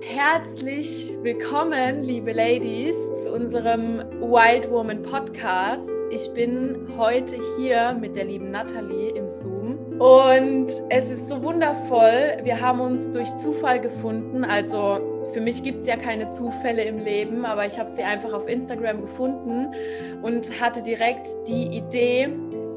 Herzlich willkommen, liebe Ladies, zu unserem Wild Woman Podcast. Ich bin heute hier mit der lieben Nathalie im Zoom und es ist so wundervoll. Wir haben uns durch Zufall gefunden. Also für mich gibt es ja keine Zufälle im Leben, aber ich habe sie einfach auf Instagram gefunden und hatte direkt die Idee,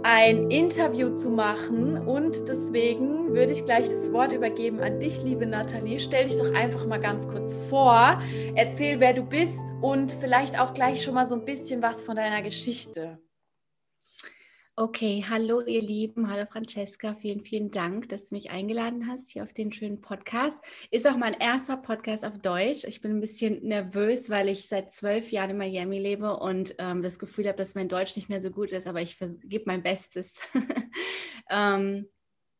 ein Interview zu machen. Und deswegen würde ich gleich das Wort übergeben an dich, liebe Nathalie. Stell dich doch einfach mal ganz kurz vor, erzähl, wer du bist und vielleicht auch gleich schon mal so ein bisschen was von deiner Geschichte. Okay, hallo ihr Lieben, hallo Francesca, vielen, vielen Dank, dass du mich eingeladen hast hier auf den schönen Podcast. Ist auch mein erster Podcast auf Deutsch. Ich bin ein bisschen nervös, weil ich seit zwölf Jahren in Miami lebe und ähm, das Gefühl habe, dass mein Deutsch nicht mehr so gut ist, aber ich gebe mein Bestes. ähm,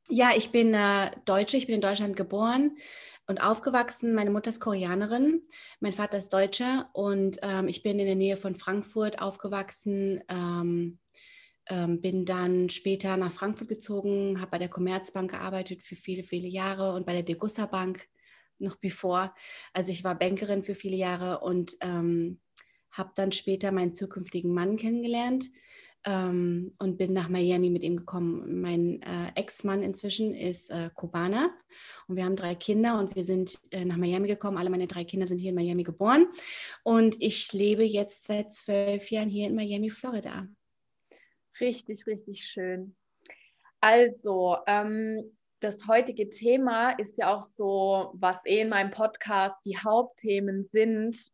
ja, ich bin äh, Deutsche, ich bin in Deutschland geboren und aufgewachsen. Meine Mutter ist Koreanerin, mein Vater ist Deutscher und ähm, ich bin in der Nähe von Frankfurt aufgewachsen ähm, ähm, bin dann später nach Frankfurt gezogen, habe bei der Commerzbank gearbeitet für viele, viele Jahre und bei der Degussa Bank noch bevor. Also ich war Bankerin für viele Jahre und ähm, habe dann später meinen zukünftigen Mann kennengelernt ähm, und bin nach Miami mit ihm gekommen. Mein äh, Ex-Mann inzwischen ist äh, Kubaner und wir haben drei Kinder und wir sind äh, nach Miami gekommen. Alle meine drei Kinder sind hier in Miami geboren und ich lebe jetzt seit zwölf Jahren hier in Miami, Florida. Richtig, richtig schön. Also, ähm, das heutige Thema ist ja auch so, was eh in meinem Podcast die Hauptthemen sind.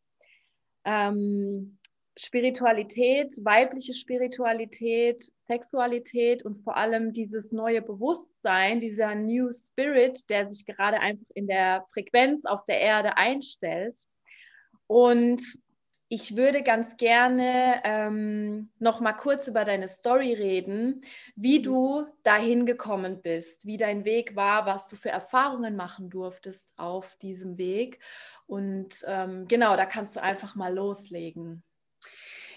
Ähm, Spiritualität, weibliche Spiritualität, Sexualität und vor allem dieses neue Bewusstsein, dieser New Spirit, der sich gerade einfach in der Frequenz auf der Erde einstellt. Und ich würde ganz gerne ähm, noch mal kurz über deine Story reden, wie mhm. du dahin gekommen bist, wie dein Weg war, was du für Erfahrungen machen durftest auf diesem Weg. Und ähm, genau, da kannst du einfach mal loslegen.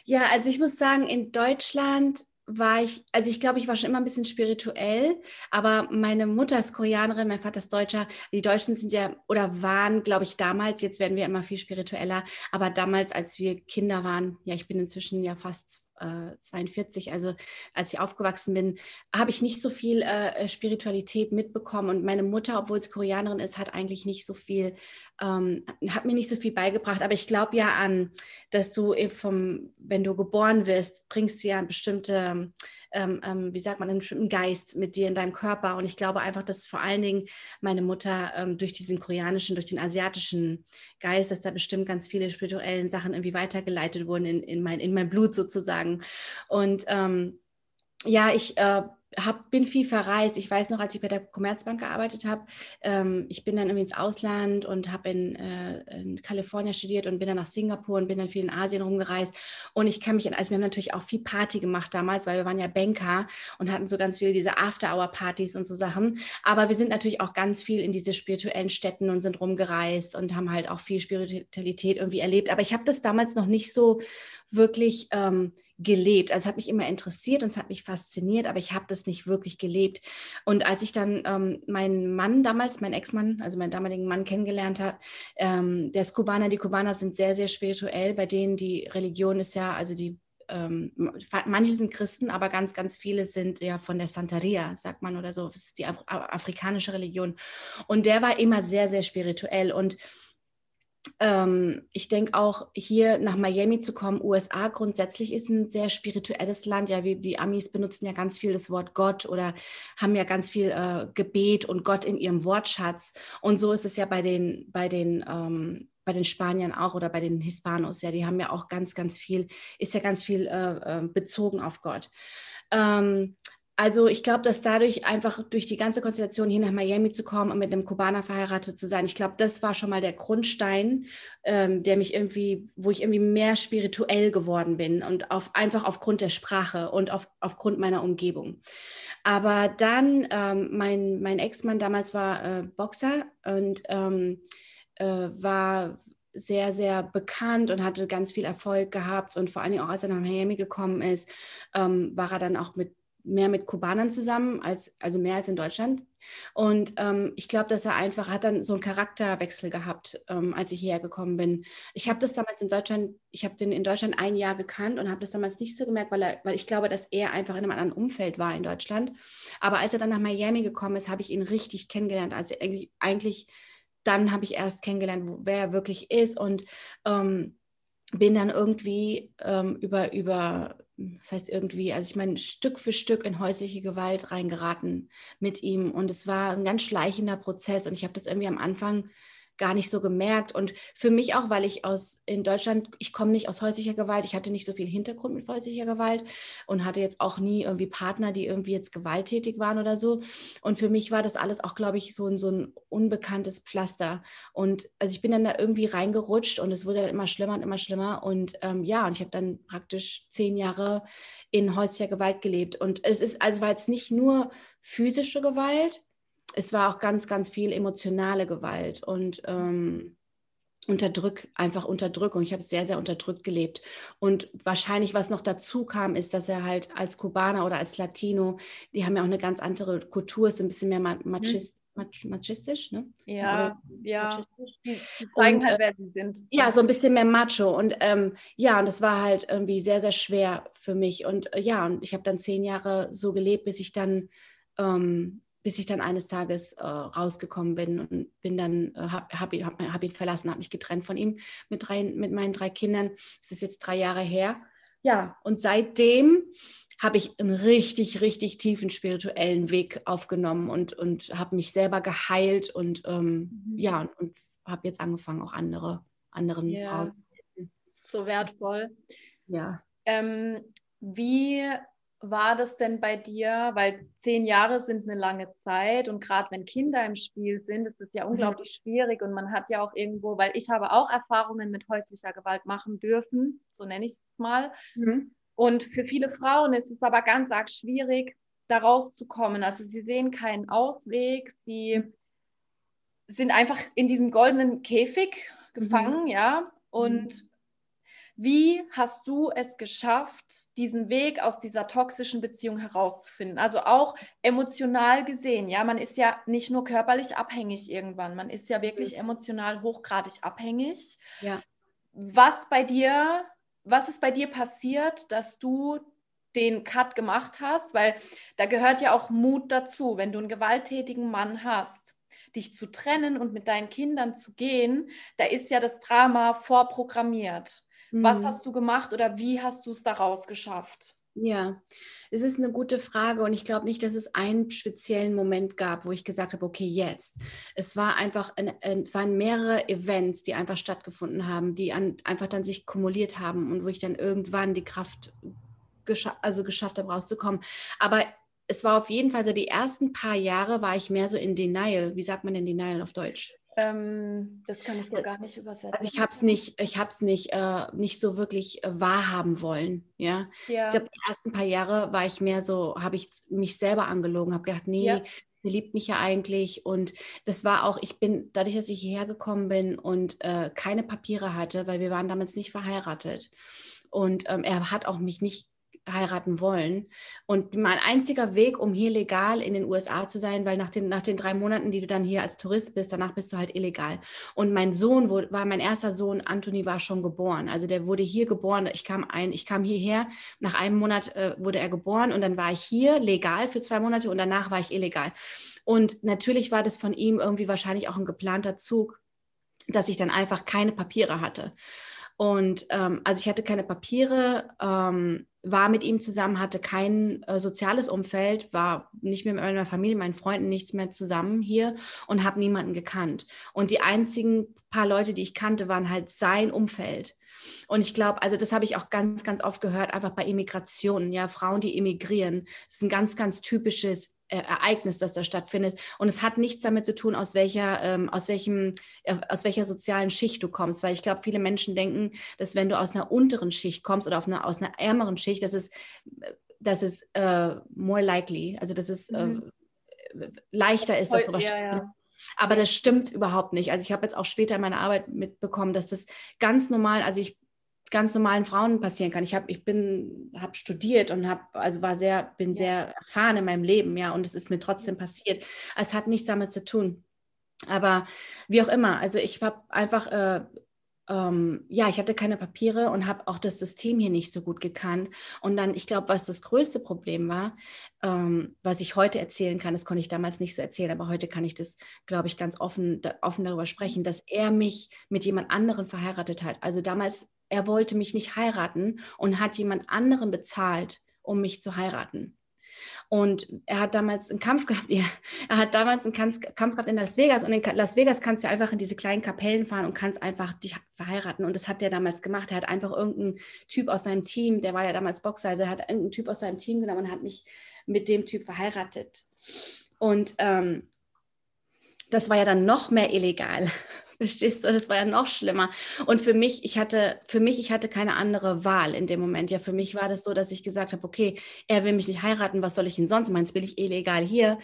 Ja, also ich muss sagen, in Deutschland war ich, also ich glaube, ich war schon immer ein bisschen spirituell, aber meine Mutter ist Koreanerin, mein Vater ist Deutscher. Die Deutschen sind ja oder waren, glaube ich, damals, jetzt werden wir immer viel spiritueller, aber damals, als wir Kinder waren, ja, ich bin inzwischen ja fast äh, 42, also als ich aufgewachsen bin, habe ich nicht so viel äh, Spiritualität mitbekommen. Und meine Mutter, obwohl sie Koreanerin ist, hat eigentlich nicht so viel, ähm, hat mir nicht so viel beigebracht. Aber ich glaube ja an, dass du vom, wenn du geboren wirst, bringst du ja bestimmte ähm, ähm, wie sagt man, einen bestimmten Geist mit dir in deinem Körper. Und ich glaube einfach, dass vor allen Dingen meine Mutter ähm, durch diesen koreanischen, durch den asiatischen Geist, dass da bestimmt ganz viele spirituellen Sachen irgendwie weitergeleitet wurden in, in, mein, in mein Blut sozusagen. Und ähm, ja, ich äh, hab, bin viel verreist. Ich weiß noch, als ich bei der Commerzbank gearbeitet habe, ähm, ich bin dann irgendwie ins Ausland und habe in, äh, in Kalifornien studiert und bin dann nach Singapur und bin dann viel in Asien rumgereist. Und ich kann mich, also wir haben natürlich auch viel Party gemacht damals, weil wir waren ja Banker und hatten so ganz viele diese After-Hour-Partys und so Sachen. Aber wir sind natürlich auch ganz viel in diese spirituellen Städten und sind rumgereist und haben halt auch viel Spiritualität irgendwie erlebt. Aber ich habe das damals noch nicht so wirklich ähm, gelebt. Also es hat mich immer interessiert und es hat mich fasziniert, aber ich habe das nicht wirklich gelebt. Und als ich dann ähm, meinen Mann damals, meinen Ex-Mann, also meinen damaligen Mann kennengelernt habe, ähm, der ist Kubaner, die Kubaner sind sehr, sehr spirituell, bei denen die Religion ist ja, also die ähm, manche sind Christen, aber ganz, ganz viele sind ja von der Santeria, sagt man oder so. Das ist die Af afrikanische Religion. Und der war immer sehr, sehr spirituell. Und ähm, ich denke auch hier nach Miami zu kommen, USA grundsätzlich ist ein sehr spirituelles Land. Ja, wie die Amis benutzen ja ganz viel das Wort Gott oder haben ja ganz viel äh, Gebet und Gott in ihrem Wortschatz. Und so ist es ja bei den, bei den ähm, bei den Spaniern auch oder bei den Hispanos, ja, die haben ja auch ganz, ganz viel, ist ja ganz viel äh, äh bezogen auf Gott. Ähm, also ich glaube, dass dadurch einfach durch die ganze Konstellation hier nach Miami zu kommen und mit einem Kubaner verheiratet zu sein, ich glaube, das war schon mal der Grundstein, ähm, der mich irgendwie, wo ich irgendwie mehr spirituell geworden bin und auf, einfach aufgrund der Sprache und auf, aufgrund meiner Umgebung. Aber dann, ähm, mein, mein Ex-Mann damals war äh, Boxer und ähm, äh, war sehr, sehr bekannt und hatte ganz viel Erfolg gehabt. Und vor allen Dingen auch, als er nach Miami gekommen ist, ähm, war er dann auch mit mehr mit Kubanern zusammen, als, also mehr als in Deutschland. Und ähm, ich glaube, dass er einfach hat dann so einen Charakterwechsel gehabt, ähm, als ich hierher gekommen bin. Ich habe das damals in Deutschland, ich habe den in Deutschland ein Jahr gekannt und habe das damals nicht so gemerkt, weil, er, weil ich glaube, dass er einfach in einem anderen Umfeld war in Deutschland. Aber als er dann nach Miami gekommen ist, habe ich ihn richtig kennengelernt. Also eigentlich, eigentlich dann habe ich erst kennengelernt, wer er wirklich ist und ähm, bin dann irgendwie ähm, über, über, das heißt irgendwie, also ich meine, Stück für Stück in häusliche Gewalt reingeraten mit ihm. Und es war ein ganz schleichender Prozess. Und ich habe das irgendwie am Anfang gar nicht so gemerkt. Und für mich auch, weil ich aus in Deutschland, ich komme nicht aus häuslicher Gewalt, ich hatte nicht so viel Hintergrund mit häuslicher Gewalt und hatte jetzt auch nie irgendwie Partner, die irgendwie jetzt gewalttätig waren oder so. Und für mich war das alles auch, glaube ich, so ein, so ein unbekanntes Pflaster. Und also ich bin dann da irgendwie reingerutscht und es wurde dann immer schlimmer und immer schlimmer. Und ähm, ja, und ich habe dann praktisch zehn Jahre in häuslicher Gewalt gelebt. Und es ist, also war jetzt nicht nur physische Gewalt, es war auch ganz, ganz viel emotionale Gewalt und ähm, Unterdrück, einfach Unterdrückung. Ich habe sehr, sehr unterdrückt gelebt. Und wahrscheinlich, was noch dazu kam, ist, dass er halt als Kubaner oder als Latino, die haben ja auch eine ganz andere Kultur, ist ein bisschen mehr mhm. machist, machistisch, ne? Ja, ja. Die, die zeigen und, halt, wer sie sind. Ja, so ein bisschen mehr macho. Und ähm, ja, und das war halt irgendwie sehr, sehr schwer für mich. Und äh, ja, und ich habe dann zehn Jahre so gelebt, bis ich dann ähm, bis ich dann eines Tages äh, rausgekommen bin und bin dann, äh, habe hab, hab, hab ihn verlassen, habe mich getrennt von ihm mit, drei, mit meinen drei Kindern. Das ist jetzt drei Jahre her. Ja, und seitdem habe ich einen richtig, richtig tiefen spirituellen Weg aufgenommen und, und habe mich selber geheilt und ähm, mhm. ja, und, und habe jetzt angefangen, auch andere, anderen ja. Frauen zu helfen. So wertvoll. Ja. Ähm, wie war das denn bei dir? Weil zehn Jahre sind eine lange Zeit und gerade wenn Kinder im Spiel sind, ist es ja mhm. unglaublich mhm. schwierig und man hat ja auch irgendwo, weil ich habe auch Erfahrungen mit häuslicher Gewalt machen dürfen, so nenne ich es mal. Mhm. Und für viele Frauen ist es aber ganz arg schwierig, da rauszukommen. Also sie sehen keinen Ausweg, sie sind einfach in diesem goldenen Käfig gefangen, mhm. ja. Und mhm. Wie hast du es geschafft, diesen Weg aus dieser toxischen Beziehung herauszufinden? Also auch emotional gesehen, ja, man ist ja nicht nur körperlich abhängig irgendwann, man ist ja wirklich mhm. emotional hochgradig abhängig. Ja. Was bei dir, was ist bei dir passiert, dass du den Cut gemacht hast? Weil da gehört ja auch Mut dazu, wenn du einen gewalttätigen Mann hast dich zu trennen und mit deinen Kindern zu gehen, da ist ja das Drama vorprogrammiert. Was mhm. hast du gemacht oder wie hast du es daraus geschafft? Ja, es ist eine gute Frage und ich glaube nicht, dass es einen speziellen Moment gab, wo ich gesagt habe, okay, jetzt. Es war einfach, ein, es waren mehrere Events, die einfach stattgefunden haben, die an, einfach dann sich kumuliert haben und wo ich dann irgendwann die Kraft gescha also geschafft habe, rauszukommen. Aber es war auf jeden Fall so, die ersten paar Jahre war ich mehr so in Denial. Wie sagt man denn Denial auf Deutsch? Ähm, das kann ich dir gar nicht übersetzen. Also ich habe es nicht, ich habe es nicht, äh, nicht so wirklich äh, wahrhaben wollen. Ja. ja. Ich glaube, die ersten paar Jahre war ich mehr so, habe ich mich selber angelogen, habe gedacht, nee, ja. der liebt mich ja eigentlich. Und das war auch, ich bin, dadurch, dass ich hierher gekommen bin und äh, keine Papiere hatte, weil wir waren damals nicht verheiratet. Und ähm, er hat auch mich nicht heiraten wollen. Und mein einziger Weg, um hier legal in den USA zu sein, weil nach den, nach den drei Monaten, die du dann hier als Tourist bist, danach bist du halt illegal. Und mein Sohn wo, war mein erster Sohn, Anthony war schon geboren. Also der wurde hier geboren. Ich kam ein, ich kam hierher. Nach einem Monat äh, wurde er geboren und dann war ich hier legal für zwei Monate und danach war ich illegal. Und natürlich war das von ihm irgendwie wahrscheinlich auch ein geplanter Zug, dass ich dann einfach keine Papiere hatte. Und ähm, also ich hatte keine Papiere, ähm, war mit ihm zusammen, hatte kein äh, soziales Umfeld, war nicht mehr mit meiner Familie, meinen Freunden, nichts mehr zusammen hier und habe niemanden gekannt. Und die einzigen paar Leute, die ich kannte, waren halt sein Umfeld. Und ich glaube, also das habe ich auch ganz, ganz oft gehört, einfach bei Immigrationen, ja, Frauen, die emigrieren. Das ist ein ganz, ganz typisches Ereignis, das da stattfindet. Und es hat nichts damit zu tun, aus welcher, ähm, aus welchem, äh, aus welcher sozialen Schicht du kommst, weil ich glaube, viele Menschen denken, dass wenn du aus einer unteren Schicht kommst oder auf einer, aus einer ärmeren Schicht, dass es, dass es äh, more likely, also dass es äh, mhm. leichter ist, dass du was ja, ja. Aber das stimmt überhaupt nicht. Also ich habe jetzt auch später in meiner Arbeit mitbekommen, dass das ganz normal, also ich ganz normalen Frauen passieren kann. Ich habe, ich bin, habe studiert und habe, also war sehr, bin ja. sehr erfahren in meinem Leben, ja, und es ist mir trotzdem passiert. Es hat nichts damit zu tun. Aber wie auch immer, also ich habe einfach äh, ähm, ja, ich hatte keine Papiere und habe auch das System hier nicht so gut gekannt. Und dann, ich glaube, was das größte Problem war, ähm, was ich heute erzählen kann, das konnte ich damals nicht so erzählen, aber heute kann ich das, glaube ich, ganz offen, da, offen darüber sprechen, dass er mich mit jemand anderen verheiratet hat. Also damals, er wollte mich nicht heiraten und hat jemand anderen bezahlt, um mich zu heiraten. Und er hat damals einen Kampf gehabt, ja, er hat damals einen Kampf, gehabt in Las Vegas. Und in Las Vegas kannst du einfach in diese kleinen Kapellen fahren und kannst einfach dich verheiraten. Und das hat er damals gemacht. Er hat einfach irgendeinen Typ aus seinem Team, der war ja damals Boxer, also er hat irgendeinen Typ aus seinem Team genommen und hat mich mit dem Typ verheiratet. Und ähm, das war ja dann noch mehr illegal. Verstehst du? Das war ja noch schlimmer. Und für mich, ich hatte, für mich, ich hatte keine andere Wahl in dem Moment. Ja, für mich war das so, dass ich gesagt habe, okay, er will mich nicht heiraten, was soll ich ihn sonst machen? Jetzt bin ich illegal hier.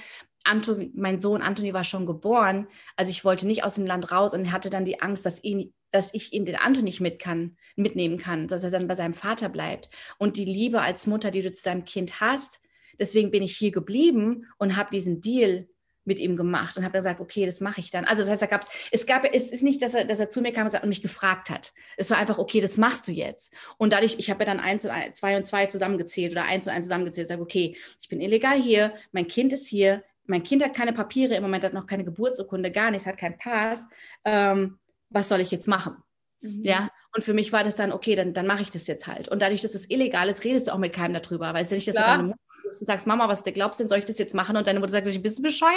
Anton, mein Sohn Anthony war schon geboren, also ich wollte nicht aus dem Land raus und hatte dann die Angst, dass ihn, dass ich ihn den Anton nicht mit kann, mitnehmen kann, dass er dann bei seinem Vater bleibt. Und die Liebe als Mutter, die du zu deinem Kind hast, deswegen bin ich hier geblieben und habe diesen Deal mit ihm gemacht und habe gesagt, okay, das mache ich dann. Also das heißt, da gab's, es gab, es ist nicht, dass er, dass er zu mir kam und mich gefragt hat. Es war einfach, okay, das machst du jetzt. Und dadurch, ich habe ja dann eins und ein, zwei und zwei zusammengezählt oder eins und eins zusammengezählt. Sage, okay, ich bin illegal hier, mein Kind ist hier, mein Kind hat keine Papiere, im Moment hat noch keine Geburtsurkunde, gar nichts, hat keinen Pass. Ähm, was soll ich jetzt machen? Mhm. Ja, und für mich war das dann, okay, dann, dann mache ich das jetzt halt. Und dadurch, dass es illegal ist, redest du auch mit keinem darüber, weil es ja nicht, dass Klar. deine Mutter und sagst, Mama, was du glaubst denn, soll ich das jetzt machen? Und deine Mutter sagt, ich bist du bescheuert?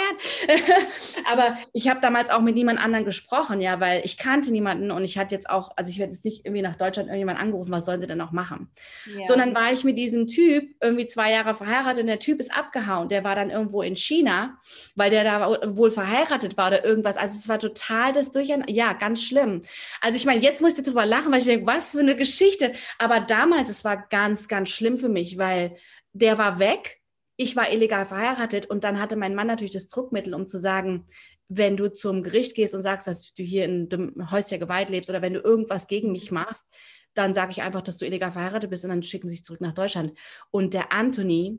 Aber ich habe damals auch mit niemand anderen gesprochen, ja, weil ich kannte niemanden und ich hatte jetzt auch, also ich werde jetzt nicht irgendwie nach Deutschland irgendjemand angerufen, was sollen sie denn auch machen? Ja. Sondern war ich mit diesem Typ irgendwie zwei Jahre verheiratet und der Typ ist abgehauen. Der war dann irgendwo in China, weil der da wohl verheiratet war oder irgendwas. Also es war total das Durcheinander. Ja, ganz schlimm. Also ich meine, jetzt muss ich darüber lachen, weil ich denke, was für eine Geschichte. Aber damals, es war ganz, ganz schlimm für mich, weil der war weg, ich war illegal verheiratet und dann hatte mein Mann natürlich das Druckmittel, um zu sagen, wenn du zum Gericht gehst und sagst, dass du hier in dem häuslicher Gewalt lebst oder wenn du irgendwas gegen mich machst, dann sage ich einfach, dass du illegal verheiratet bist und dann schicken sie sich zurück nach Deutschland. Und der Anthony,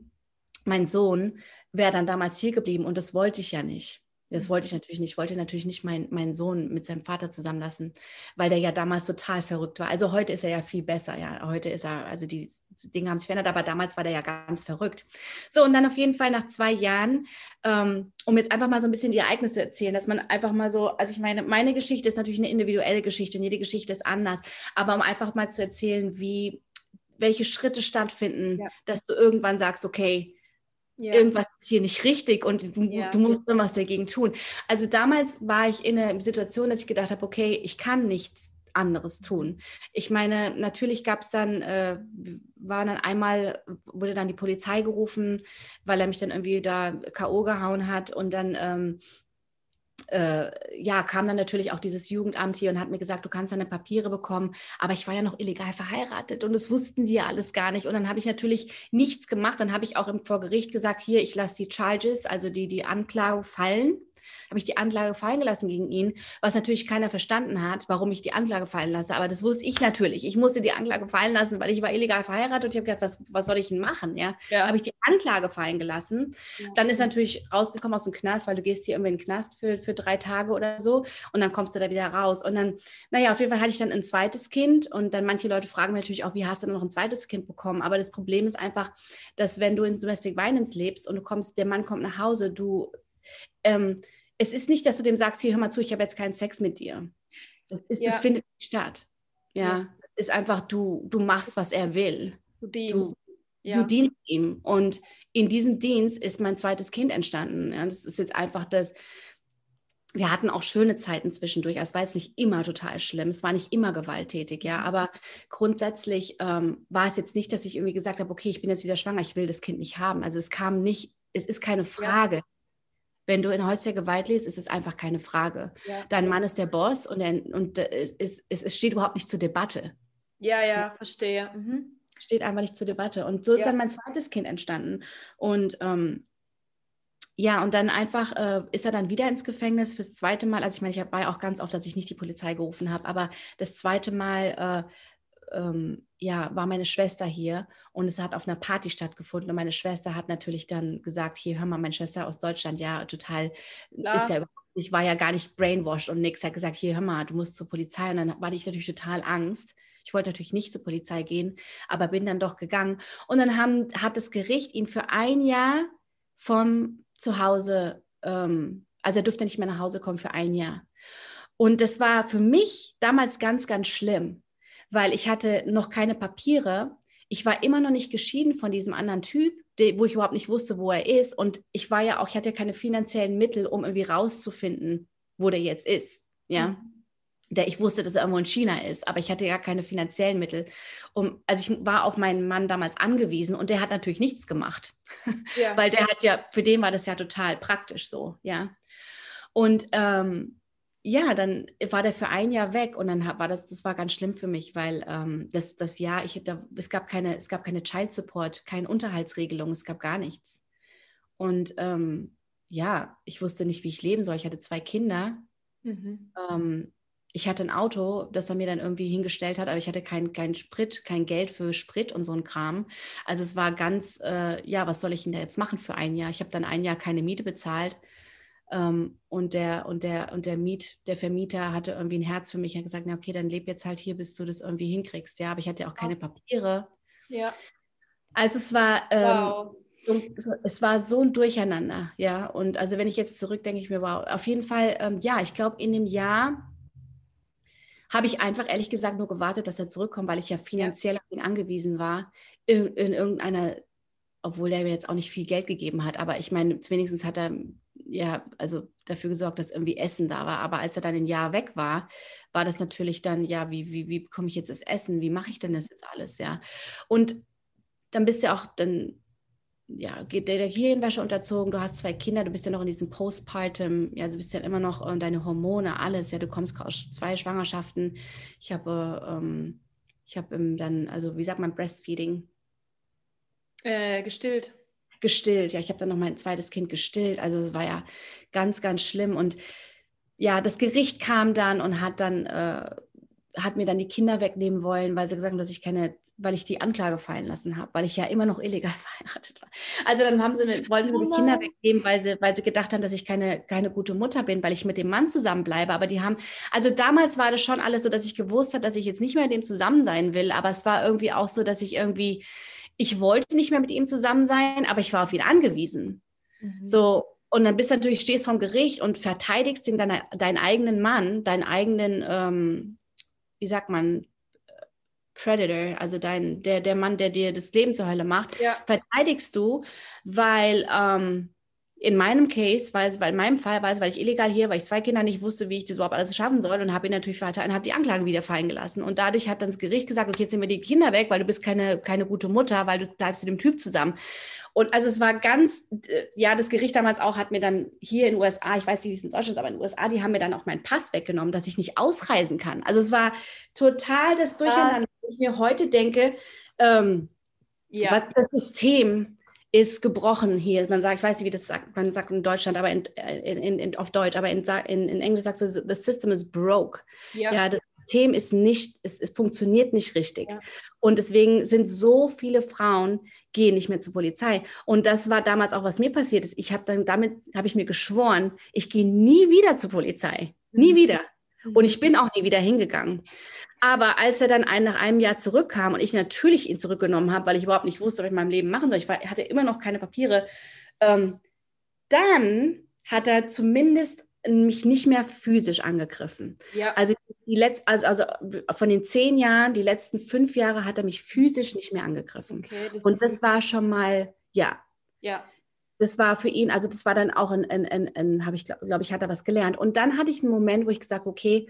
mein Sohn, wäre dann damals hier geblieben und das wollte ich ja nicht. Das wollte ich natürlich nicht. Ich wollte natürlich nicht mein, meinen Sohn mit seinem Vater zusammenlassen, weil der ja damals total verrückt war. Also heute ist er ja viel besser, ja. Heute ist er, also die Dinge haben sich verändert, aber damals war der ja ganz verrückt. So, und dann auf jeden Fall nach zwei Jahren, ähm, um jetzt einfach mal so ein bisschen die Ereignisse zu erzählen, dass man einfach mal so, also ich meine, meine Geschichte ist natürlich eine individuelle Geschichte und jede Geschichte ist anders, aber um einfach mal zu erzählen, wie, welche Schritte stattfinden, ja. dass du irgendwann sagst, okay, ja. irgendwas ist hier nicht richtig und du, ja. du musst irgendwas dagegen tun. Also damals war ich in einer Situation, dass ich gedacht habe, okay, ich kann nichts anderes tun. Ich meine, natürlich gab es dann, äh, war dann einmal, wurde dann die Polizei gerufen, weil er mich dann irgendwie da K.O. gehauen hat und dann ähm, äh, ja, kam dann natürlich auch dieses Jugendamt hier und hat mir gesagt, du kannst deine Papiere bekommen. Aber ich war ja noch illegal verheiratet und das wussten die ja alles gar nicht. Und dann habe ich natürlich nichts gemacht. Dann habe ich auch im Vorgericht gesagt, hier, ich lasse die Charges, also die, die Anklage fallen habe ich die Anklage fallen gelassen gegen ihn, was natürlich keiner verstanden hat, warum ich die Anklage fallen lasse. Aber das wusste ich natürlich. Ich musste die Anklage fallen lassen, weil ich war illegal verheiratet und ich habe gedacht, was, was soll ich denn machen? Ja? ja. Habe ich die Anklage fallen gelassen. Ja. Dann ist natürlich rausgekommen aus dem Knast, weil du gehst hier irgendwie in den Knast für, für drei Tage oder so und dann kommst du da wieder raus. Und dann, naja, auf jeden Fall hatte ich dann ein zweites Kind und dann manche Leute fragen mich natürlich auch, wie hast du denn noch ein zweites Kind bekommen? Aber das Problem ist einfach, dass wenn du in Domestic Violence lebst und du kommst, der Mann kommt nach Hause, du ähm, es ist nicht, dass du dem sagst, hier, hör mal zu, ich habe jetzt keinen Sex mit dir. Das, ist, ja. das findet nicht statt. Ja, ja. ist einfach, du, du machst, was er will. Du dienst. Du, ja. du dienst ihm. Und in diesem Dienst ist mein zweites Kind entstanden. Ja, das ist jetzt einfach das, wir hatten auch schöne Zeiten zwischendurch. Es war jetzt nicht immer total schlimm, es war nicht immer gewalttätig, ja. Aber grundsätzlich ähm, war es jetzt nicht, dass ich irgendwie gesagt habe, okay, ich bin jetzt wieder schwanger, ich will das Kind nicht haben. Also es kam nicht, es ist keine Frage. Ja. Wenn du in häuslicher Gewalt lebst, ist es einfach keine Frage. Ja. Dein Mann ist der Boss und, der, und es, es, es steht überhaupt nicht zur Debatte. Ja, ja, verstehe. Mhm. Steht einfach nicht zur Debatte. Und so ist ja. dann mein zweites Kind entstanden. Und ähm, ja, und dann einfach äh, ist er dann wieder ins Gefängnis fürs zweite Mal. Also ich meine, ich war ja auch ganz oft, dass ich nicht die Polizei gerufen habe, aber das zweite Mal äh, ähm, ja, war meine Schwester hier und es hat auf einer Party stattgefunden und meine Schwester hat natürlich dann gesagt, hier, hör mal, meine Schwester aus Deutschland, ja, total, Klar. ist ja ich war ja gar nicht brainwashed und nix, hat gesagt, hier, hör mal, du musst zur Polizei und dann hatte ich natürlich total Angst. Ich wollte natürlich nicht zur Polizei gehen, aber bin dann doch gegangen. Und dann haben, hat das Gericht ihn für ein Jahr vom Zuhause, ähm, also er durfte nicht mehr nach Hause kommen für ein Jahr. Und das war für mich damals ganz, ganz schlimm, weil ich hatte noch keine Papiere. Ich war immer noch nicht geschieden von diesem anderen Typ, wo ich überhaupt nicht wusste, wo er ist. Und ich war ja auch, ich hatte ja keine finanziellen Mittel, um irgendwie rauszufinden, wo der jetzt ist. Ja. Mhm der ich wusste, dass er irgendwo in China ist, aber ich hatte gar keine finanziellen Mittel. Um, also ich war auf meinen Mann damals angewiesen und der hat natürlich nichts gemacht, ja. weil der hat ja, für den war das ja total praktisch so, ja. Und ähm, ja, dann war der für ein Jahr weg und dann war das, das war ganz schlimm für mich, weil ähm, das, das Jahr, ich, da, es gab keine, es gab keine Child Support, keine Unterhaltsregelung, es gab gar nichts. Und ähm, ja, ich wusste nicht, wie ich leben soll. Ich hatte zwei Kinder. Mhm. Ähm, ich hatte ein Auto, das er mir dann irgendwie hingestellt hat, aber ich hatte keinen kein Sprit, kein Geld für Sprit und so ein Kram. Also es war ganz, äh, ja, was soll ich denn da jetzt machen für ein Jahr? Ich habe dann ein Jahr keine Miete bezahlt. Ähm, und der, und der, und der Miet, der Vermieter hatte irgendwie ein Herz für mich. Er hat gesagt, na okay, dann leb jetzt halt hier, bis du das irgendwie hinkriegst. Ja, aber ich hatte ja auch keine Papiere. Ja. Also es war, ähm, wow. es war so ein Durcheinander, ja. Und also wenn ich jetzt zurückdenke, ich mir, wow, auf jeden Fall, ähm, ja, ich glaube, in dem Jahr habe ich einfach ehrlich gesagt nur gewartet, dass er zurückkommt, weil ich ja finanziell auf ihn angewiesen war, in, in irgendeiner, obwohl er mir jetzt auch nicht viel Geld gegeben hat, aber ich meine, wenigstens hat er ja, also dafür gesorgt, dass irgendwie Essen da war. Aber als er dann ein Jahr weg war, war das natürlich dann, ja, wie, wie, wie bekomme ich jetzt das Essen? Wie mache ich denn das jetzt alles, ja? Und dann bist du auch dann ja, geht der Gehirnwäsche unterzogen, du hast zwei Kinder, du bist ja noch in diesem Postpartum, ja, du bist ja immer noch äh, deine Hormone, alles, ja, du kommst aus zwei Schwangerschaften. Ich habe, ähm, ich habe dann, also wie sagt man, Breastfeeding? Äh, gestillt. Gestillt, ja, ich habe dann noch mein zweites Kind gestillt, also es war ja ganz, ganz schlimm und ja, das Gericht kam dann und hat dann äh, hat mir dann die Kinder wegnehmen wollen, weil sie gesagt haben, dass ich keine, weil ich die Anklage fallen lassen habe, weil ich ja immer noch illegal verheiratet war. Also dann haben sie mir, wollten sie mir die Kinder wegnehmen, weil sie, weil sie gedacht haben, dass ich keine, keine gute Mutter bin, weil ich mit dem Mann zusammenbleibe. Aber die haben, also damals war das schon alles so, dass ich gewusst habe, dass ich jetzt nicht mehr mit dem zusammen sein will. Aber es war irgendwie auch so, dass ich irgendwie, ich wollte nicht mehr mit ihm zusammen sein, aber ich war auf ihn angewiesen. Mhm. So, und dann bist du natürlich, stehst vorm Gericht und verteidigst den, deine, deinen eigenen Mann, deinen eigenen, ähm, wie sagt man, Predator, also dein, der, der Mann, der dir das Leben zur Hölle macht, ja. verteidigst du, weil ähm, in meinem Case, weil, weil in meinem Fall war es, weil ich illegal hier, weil ich zwei Kinder nicht wusste, wie ich das überhaupt alles schaffen soll und habe ihn natürlich weiter und habe die Anklage wieder fallen gelassen. Und dadurch hat dann das Gericht gesagt, okay, jetzt sind wir die Kinder weg, weil du bist keine, keine gute Mutter, weil du bleibst mit dem Typ zusammen. Und also es war ganz, äh, ja, das Gericht damals auch hat mir dann hier in den USA, ich weiß nicht, wie es in Deutschland ist, aber in den USA, die haben mir dann auch meinen Pass weggenommen, dass ich nicht ausreisen kann. Also es war total das Durcheinander, ah. ich mir heute denke, ähm, ja. was das System ist gebrochen hier. Man sagt, ich weiß nicht, wie das sagt, man sagt in Deutschland, aber in, in, in, auf Deutsch, aber in, in, Englisch sagst du, the system is broke. Ja, ja das System ist nicht, es, es funktioniert nicht richtig. Ja. Und deswegen sind so viele Frauen gehen nicht mehr zur Polizei. Und das war damals auch, was mir passiert ist. Ich habe dann damit, habe ich mir geschworen, ich gehe nie wieder zur Polizei. Nie mhm. wieder. Und ich bin auch nie wieder hingegangen. Aber als er dann ein, nach einem Jahr zurückkam und ich natürlich ihn zurückgenommen habe, weil ich überhaupt nicht wusste, was ich in meinem Leben machen soll, ich war, hatte immer noch keine Papiere, ähm, dann hat er zumindest mich nicht mehr physisch angegriffen. Ja. Also, die Letz-, also, also von den zehn Jahren, die letzten fünf Jahre hat er mich physisch nicht mehr angegriffen. Okay, das und das war schon mal, ja. Ja. Das war für ihn, also das war dann auch ein, ein, ein, ein habe ich, glaube glaub ich, hat er was gelernt. Und dann hatte ich einen Moment, wo ich gesagt okay,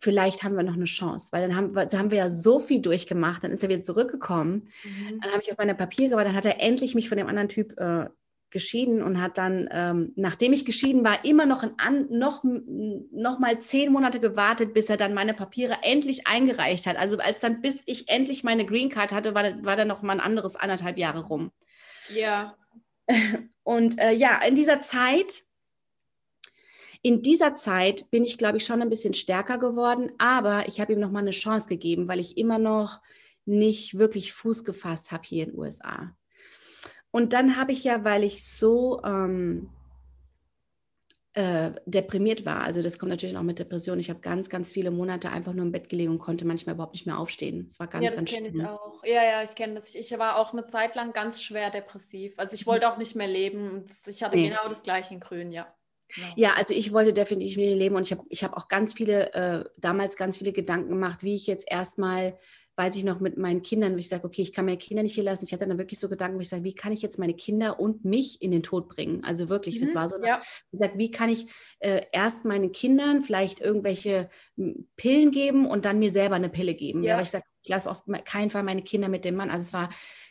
vielleicht haben wir noch eine Chance, weil dann haben wir, haben wir ja so viel durchgemacht, dann ist er wieder zurückgekommen, mhm. dann habe ich auf meine Papiere, aber dann hat er endlich mich von dem anderen Typ äh, geschieden und hat dann, ähm, nachdem ich geschieden war, immer noch, ein, noch, noch mal zehn Monate gewartet, bis er dann meine Papiere endlich eingereicht hat. Also als dann, bis ich endlich meine Green Card hatte, war, war dann noch mal ein anderes anderthalb Jahre rum. Ja. Und äh, ja, in dieser Zeit in dieser Zeit bin ich, glaube ich, schon ein bisschen stärker geworden, aber ich habe ihm noch mal eine Chance gegeben, weil ich immer noch nicht wirklich Fuß gefasst habe hier in den USA. Und dann habe ich ja, weil ich so ähm, äh, deprimiert war. Also das kommt natürlich auch mit Depression. Ich habe ganz, ganz viele Monate einfach nur im Bett gelegen und konnte manchmal überhaupt nicht mehr aufstehen. Es war ganz, ja, das ganz schlimm. Ich auch. Ja, ja, ich kenne das. Ich, war auch eine Zeit lang ganz schwer depressiv. Also ich wollte auch nicht mehr leben und ich hatte nee. genau das gleiche in Grün, ja. Genau. Ja, also ich wollte definitiv nicht leben und ich habe ich hab auch ganz viele, äh, damals ganz viele Gedanken gemacht, wie ich jetzt erstmal weiß ich noch mit meinen Kindern, wo ich sage, okay, ich kann meine Kinder nicht hier lassen. Ich hatte dann wirklich so Gedanken, wo ich sage, wie kann ich jetzt meine Kinder und mich in den Tod bringen? Also wirklich, mhm, das war so, ja. ich sage, wie kann ich äh, erst meinen Kindern vielleicht irgendwelche Pillen geben und dann mir selber eine Pille geben? Ja. ja weil ich sage, ich lasse auf keinen Fall meine Kinder mit dem Mann. Also es war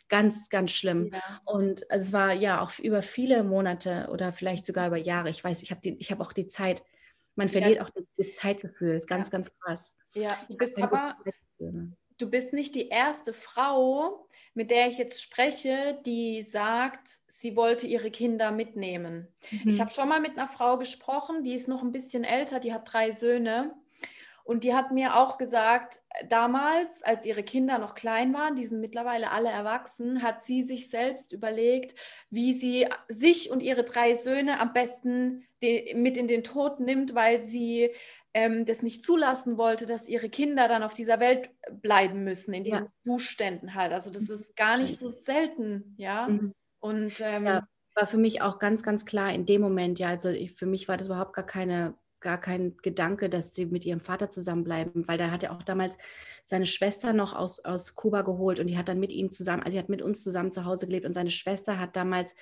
ganz, ganz schlimm. Ja. Und also es war ja auch über viele Monate oder vielleicht sogar über Jahre. Ich weiß, ich habe hab auch die Zeit, man verliert ja. auch das Zeitgefühl. Das ist ganz, ganz krass. Ja, du bist aber, du bist nicht die erste Frau, mit der ich jetzt spreche, die sagt, sie wollte ihre Kinder mitnehmen. Mhm. Ich habe schon mal mit einer Frau gesprochen, die ist noch ein bisschen älter, die hat drei Söhne. Und die hat mir auch gesagt, damals, als ihre Kinder noch klein waren, die sind mittlerweile alle erwachsen, hat sie sich selbst überlegt, wie sie sich und ihre drei Söhne am besten mit in den Tod nimmt, weil sie ähm, das nicht zulassen wollte, dass ihre Kinder dann auf dieser Welt bleiben müssen, in diesen ja. Zuständen halt. Also das ist gar nicht so selten, ja. Mhm. Und ähm, ja, war für mich auch ganz, ganz klar in dem Moment, ja, also ich, für mich war das überhaupt gar keine gar kein Gedanke, dass sie mit ihrem Vater zusammenbleiben, weil da hat er auch damals seine Schwester noch aus, aus Kuba geholt und die hat dann mit ihm zusammen, also sie hat mit uns zusammen zu Hause gelebt und seine Schwester hat damals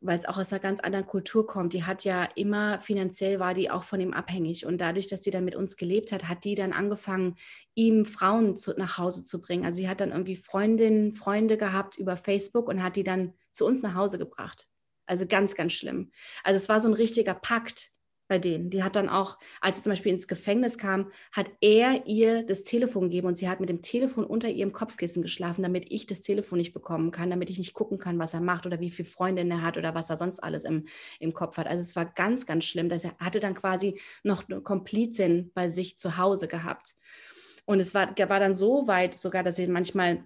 weil es auch aus einer ganz anderen Kultur kommt. Die hat ja immer finanziell war die auch von ihm abhängig und dadurch, dass sie dann mit uns gelebt hat, hat die dann angefangen, ihm Frauen zu, nach Hause zu bringen. Also sie hat dann irgendwie Freundinnen, Freunde gehabt über Facebook und hat die dann zu uns nach Hause gebracht. Also ganz, ganz schlimm. Also es war so ein richtiger Pakt bei denen. Die hat dann auch, als sie zum Beispiel ins Gefängnis kam, hat er ihr das Telefon gegeben und sie hat mit dem Telefon unter ihrem Kopfkissen geschlafen, damit ich das Telefon nicht bekommen kann, damit ich nicht gucken kann, was er macht oder wie viele Freundinnen er hat oder was er sonst alles im, im Kopf hat. Also es war ganz, ganz schlimm. Dass er hatte dann quasi noch eine Komplizin bei sich zu Hause gehabt. Und es war, war dann so weit sogar, dass sie manchmal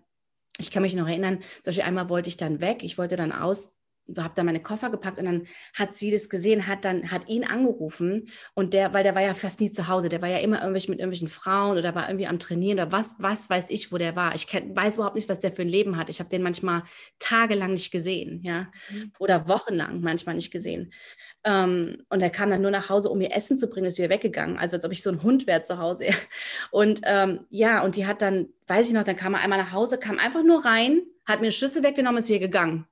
ich kann mich noch erinnern, zum Beispiel einmal wollte ich dann weg, ich wollte dann aus, habe da meine Koffer gepackt und dann hat sie das gesehen, hat dann hat ihn angerufen und der, weil der war ja fast nie zu Hause, der war ja immer irgendwelche mit irgendwelchen Frauen oder war irgendwie am Trainieren oder was, was weiß ich, wo der war. Ich kenn, weiß überhaupt nicht, was der für ein Leben hat. Ich habe den manchmal tagelang nicht gesehen, ja, mhm. oder wochenlang manchmal nicht gesehen. Ähm, und er kam dann nur nach Hause, um mir Essen zu bringen, ist wieder weggegangen, also als ob ich so ein Hund wäre zu Hause. Und ähm, ja, und die hat dann, weiß ich noch, dann kam er einmal nach Hause, kam einfach nur rein, hat mir eine Schlüssel weggenommen, ist wieder gegangen.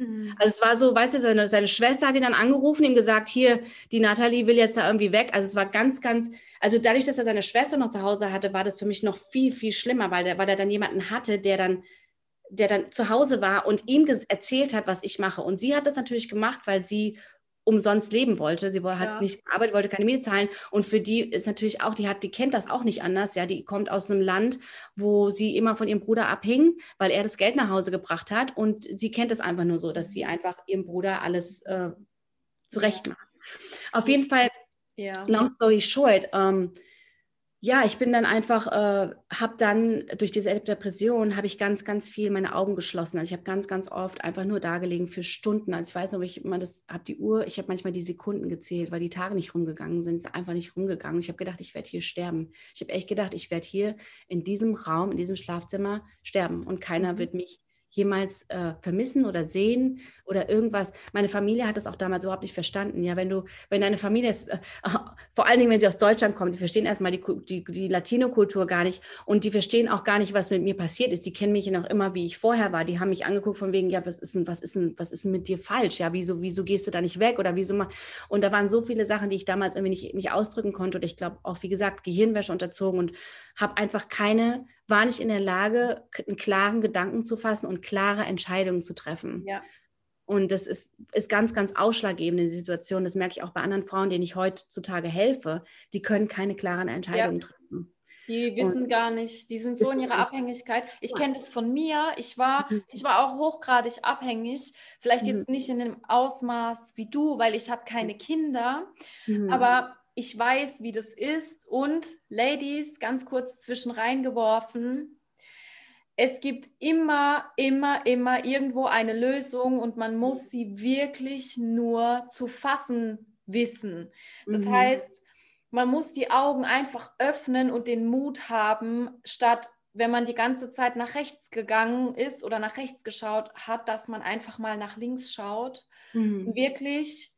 Mhm. Also es war so, weißt du, seine, seine Schwester hat ihn dann angerufen, ihm gesagt, hier, die Nathalie will jetzt da irgendwie weg. Also es war ganz, ganz, also dadurch, dass er seine Schwester noch zu Hause hatte, war das für mich noch viel, viel schlimmer, weil, der, weil er dann jemanden hatte, der dann, der dann zu Hause war und ihm erzählt hat, was ich mache. Und sie hat das natürlich gemacht, weil sie umsonst leben wollte. Sie hat ja. nicht gearbeitet, wollte keine Miete zahlen. Und für die ist natürlich auch, die hat, die kennt das auch nicht anders. Ja, die kommt aus einem Land, wo sie immer von ihrem Bruder abhing, weil er das Geld nach Hause gebracht hat. Und sie kennt es einfach nur so, dass sie einfach ihrem Bruder alles äh, zurecht macht. Auf jeden Fall, ja. long story short, ähm, ja, ich bin dann einfach, äh, habe dann durch diese Depression, habe ich ganz, ganz viel meine Augen geschlossen. Also ich habe ganz, ganz oft einfach nur da gelegen für Stunden. Also ich weiß noch, ich immer das, habe die Uhr, ich habe manchmal die Sekunden gezählt, weil die Tage nicht rumgegangen sind, ist einfach nicht rumgegangen. Ich habe gedacht, ich werde hier sterben. Ich habe echt gedacht, ich werde hier in diesem Raum, in diesem Schlafzimmer sterben und keiner mhm. wird mich jemals äh, vermissen oder sehen oder irgendwas. Meine Familie hat das auch damals überhaupt nicht verstanden. Ja, wenn du, wenn deine Familie ist, äh, vor allen Dingen, wenn sie aus Deutschland kommen, die verstehen erstmal die, die, die Latino-Kultur gar nicht und die verstehen auch gar nicht, was mit mir passiert ist. Die kennen mich ja noch immer, wie ich vorher war. Die haben mich angeguckt von wegen, ja, was ist denn, was ist denn, was ist denn mit dir falsch? Ja, wieso, wieso gehst du da nicht weg oder wieso mal? Und da waren so viele Sachen, die ich damals irgendwie nicht, nicht ausdrücken konnte. Und ich glaube auch, wie gesagt, Gehirnwäsche unterzogen und habe einfach keine war nicht in der Lage, einen klaren Gedanken zu fassen und klare Entscheidungen zu treffen. Ja. Und das ist, ist ganz, ganz ausschlaggebend in der Situation. Das merke ich auch bei anderen Frauen, denen ich heutzutage helfe. Die können keine klaren Entscheidungen ja. treffen. Die wissen und, gar nicht, die sind so in ihrer Abhängigkeit. Ich kenne das von mir. Ich war, mhm. ich war auch hochgradig abhängig. Vielleicht jetzt mhm. nicht in dem Ausmaß wie du, weil ich habe keine Kinder. Mhm. Aber ich weiß, wie das ist. Und Ladies, ganz kurz zwischen reingeworfen, es gibt immer, immer, immer irgendwo eine Lösung und man muss sie wirklich nur zu fassen wissen. Das mhm. heißt, man muss die Augen einfach öffnen und den Mut haben, statt wenn man die ganze Zeit nach rechts gegangen ist oder nach rechts geschaut hat, dass man einfach mal nach links schaut mhm. wirklich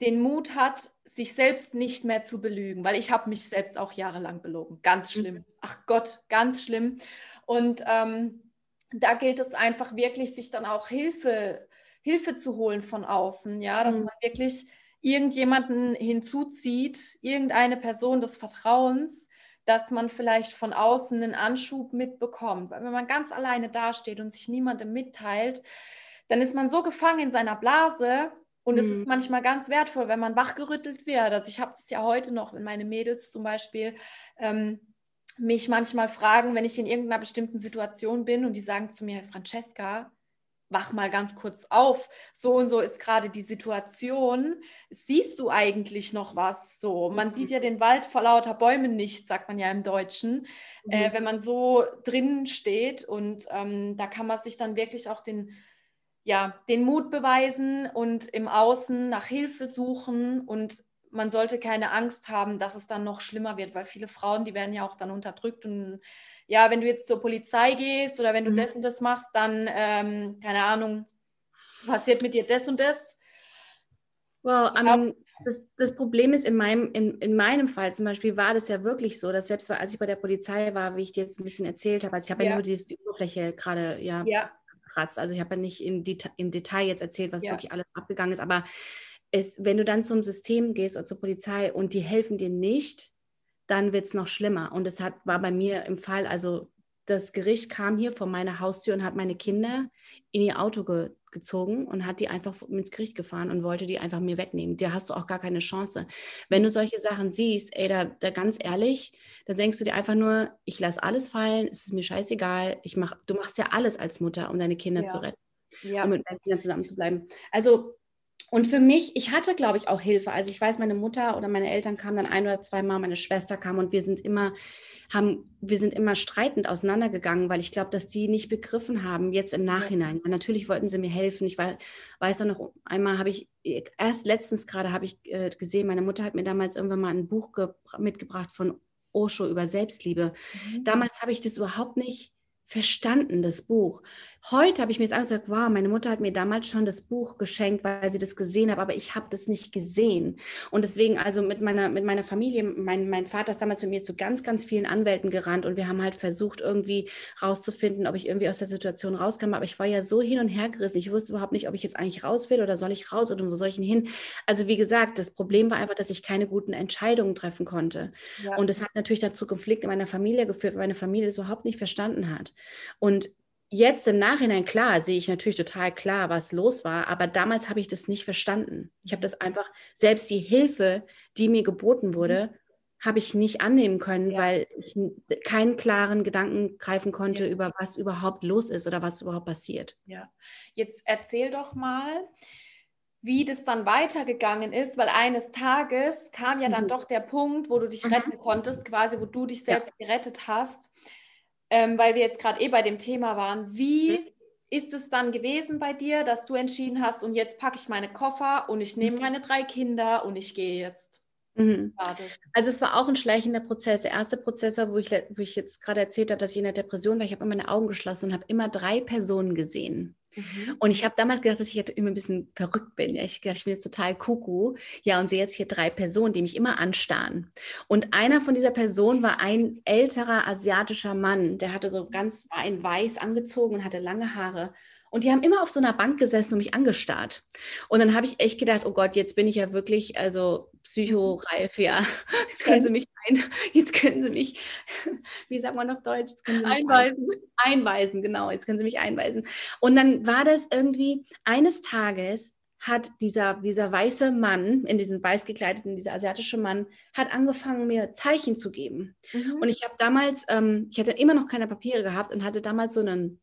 den Mut hat, sich selbst nicht mehr zu belügen, weil ich habe mich selbst auch jahrelang belogen. Ganz mhm. schlimm. Ach Gott, ganz schlimm. Und ähm, da gilt es einfach wirklich, sich dann auch Hilfe, Hilfe zu holen von außen, ja, dass mhm. man wirklich irgendjemanden hinzuzieht, irgendeine Person des Vertrauens, dass man vielleicht von außen einen Anschub mitbekommt. Weil wenn man ganz alleine dasteht und sich niemandem mitteilt, dann ist man so gefangen in seiner Blase und mhm. es ist mhm. manchmal ganz wertvoll, wenn man wachgerüttelt wird. Also ich habe das ja heute noch, wenn meine Mädels zum Beispiel ähm, mich manchmal fragen, wenn ich in irgendeiner bestimmten Situation bin und die sagen zu mir, Francesca, wach mal ganz kurz auf, so und so ist gerade die Situation. Siehst du eigentlich noch was? So, man sieht ja den Wald vor lauter Bäumen nicht, sagt man ja im Deutschen, mhm. äh, wenn man so drinnen steht und ähm, da kann man sich dann wirklich auch den ja, den Mut beweisen und im Außen nach Hilfe suchen und man sollte keine Angst haben, dass es dann noch schlimmer wird, weil viele Frauen, die werden ja auch dann unterdrückt und ja, wenn du jetzt zur Polizei gehst oder wenn du mhm. das und das machst, dann, ähm, keine Ahnung, passiert mit dir das und das. Wow, I mean, das, das, Problem ist, in meinem, in, in meinem Fall zum Beispiel war das ja wirklich so, dass selbst als ich bei der Polizei war, wie ich dir jetzt ein bisschen erzählt habe, also ich habe ja. ja, nur die, die Oberfläche gerade ja, ja. Kratzt, also ich habe ja nicht in Deta im Detail jetzt erzählt, was ja. wirklich alles abgegangen ist, aber es, wenn du dann zum System gehst oder zur Polizei und die helfen dir nicht, dann wird es noch schlimmer. Und es hat, war bei mir im Fall, also das Gericht kam hier vor meiner Haustür und hat meine Kinder in ihr Auto ge gezogen und hat die einfach ins Gericht gefahren und wollte die einfach mir wegnehmen. Da hast du auch gar keine Chance. Wenn du solche Sachen siehst, ey, da, da ganz ehrlich, dann denkst du dir einfach nur, ich lasse alles fallen, es ist mir scheißegal, ich mach, du machst ja alles als Mutter, um deine Kinder ja. zu retten. Ja. Um mit Kindern zusammen zu bleiben. Also und für mich, ich hatte, glaube ich, auch Hilfe. Also ich weiß, meine Mutter oder meine Eltern kamen dann ein oder zweimal, meine Schwester kam und wir sind immer, haben, wir sind immer streitend auseinandergegangen, weil ich glaube, dass die nicht begriffen haben, jetzt im Nachhinein. Ja, natürlich wollten sie mir helfen. Ich weiß, weiß auch noch, einmal habe ich, erst letztens gerade habe ich äh, gesehen, meine Mutter hat mir damals irgendwann mal ein Buch mitgebracht von Osho über Selbstliebe. Mhm. Damals habe ich das überhaupt nicht verstanden, das Buch. Heute habe ich mir jetzt gesagt, wow, meine Mutter hat mir damals schon das Buch geschenkt, weil sie das gesehen hat, aber ich habe das nicht gesehen. Und deswegen, also mit meiner, mit meiner Familie, mein, mein Vater ist damals mit mir zu ganz, ganz vielen Anwälten gerannt und wir haben halt versucht, irgendwie rauszufinden, ob ich irgendwie aus der Situation rauskam. Aber ich war ja so hin und her gerissen. Ich wusste überhaupt nicht, ob ich jetzt eigentlich raus will oder soll ich raus oder wo soll ich denn hin? Also wie gesagt, das Problem war einfach, dass ich keine guten Entscheidungen treffen konnte. Ja. Und es hat natürlich dazu Konflikte in meiner Familie geführt, weil meine Familie das überhaupt nicht verstanden hat. Und jetzt im Nachhinein, klar, sehe ich natürlich total klar, was los war, aber damals habe ich das nicht verstanden. Ich habe das einfach, selbst die Hilfe, die mir geboten wurde, mhm. habe ich nicht annehmen können, ja. weil ich keinen klaren Gedanken greifen konnte ja. über was überhaupt los ist oder was überhaupt passiert. Ja, jetzt erzähl doch mal, wie das dann weitergegangen ist, weil eines Tages kam ja dann mhm. doch der Punkt, wo du dich mhm. retten konntest, quasi, wo du dich selbst ja. gerettet hast ähm, weil wir jetzt gerade eh bei dem Thema waren. Wie mhm. ist es dann gewesen bei dir, dass du entschieden hast, und jetzt packe ich meine Koffer und ich nehme mhm. meine drei Kinder und ich gehe jetzt? Mhm. Also es war auch ein schleichender Prozess. Der erste Prozess war, wo ich, wo ich jetzt gerade erzählt habe, dass ich in der Depression war. Ich habe immer meine Augen geschlossen und habe immer drei Personen gesehen. Mhm. Und ich habe damals gedacht, dass ich halt immer ein bisschen verrückt bin. Ja, ich, ich bin jetzt total kuckuck. Ja, und sehe jetzt hier drei Personen, die mich immer anstarren. Und einer von dieser Personen war ein älterer asiatischer Mann. Der hatte so ganz, war in weiß angezogen und hatte lange Haare. Und die haben immer auf so einer Bank gesessen und mich angestarrt. Und dann habe ich echt gedacht, oh Gott, jetzt bin ich ja wirklich, also psychoreif, ja. Jetzt können sie mich ein, jetzt können sie mich, wie sagt man auf Deutsch? Jetzt können sie mich einweisen. Ein, einweisen, genau, jetzt können sie mich einweisen. Und dann war das irgendwie eines Tages, hat dieser, dieser weiße Mann, in diesem weiß gekleideten, dieser asiatische Mann, hat angefangen, mir Zeichen zu geben. Mhm. Und ich habe damals, ähm, ich hatte immer noch keine Papiere gehabt und hatte damals so einen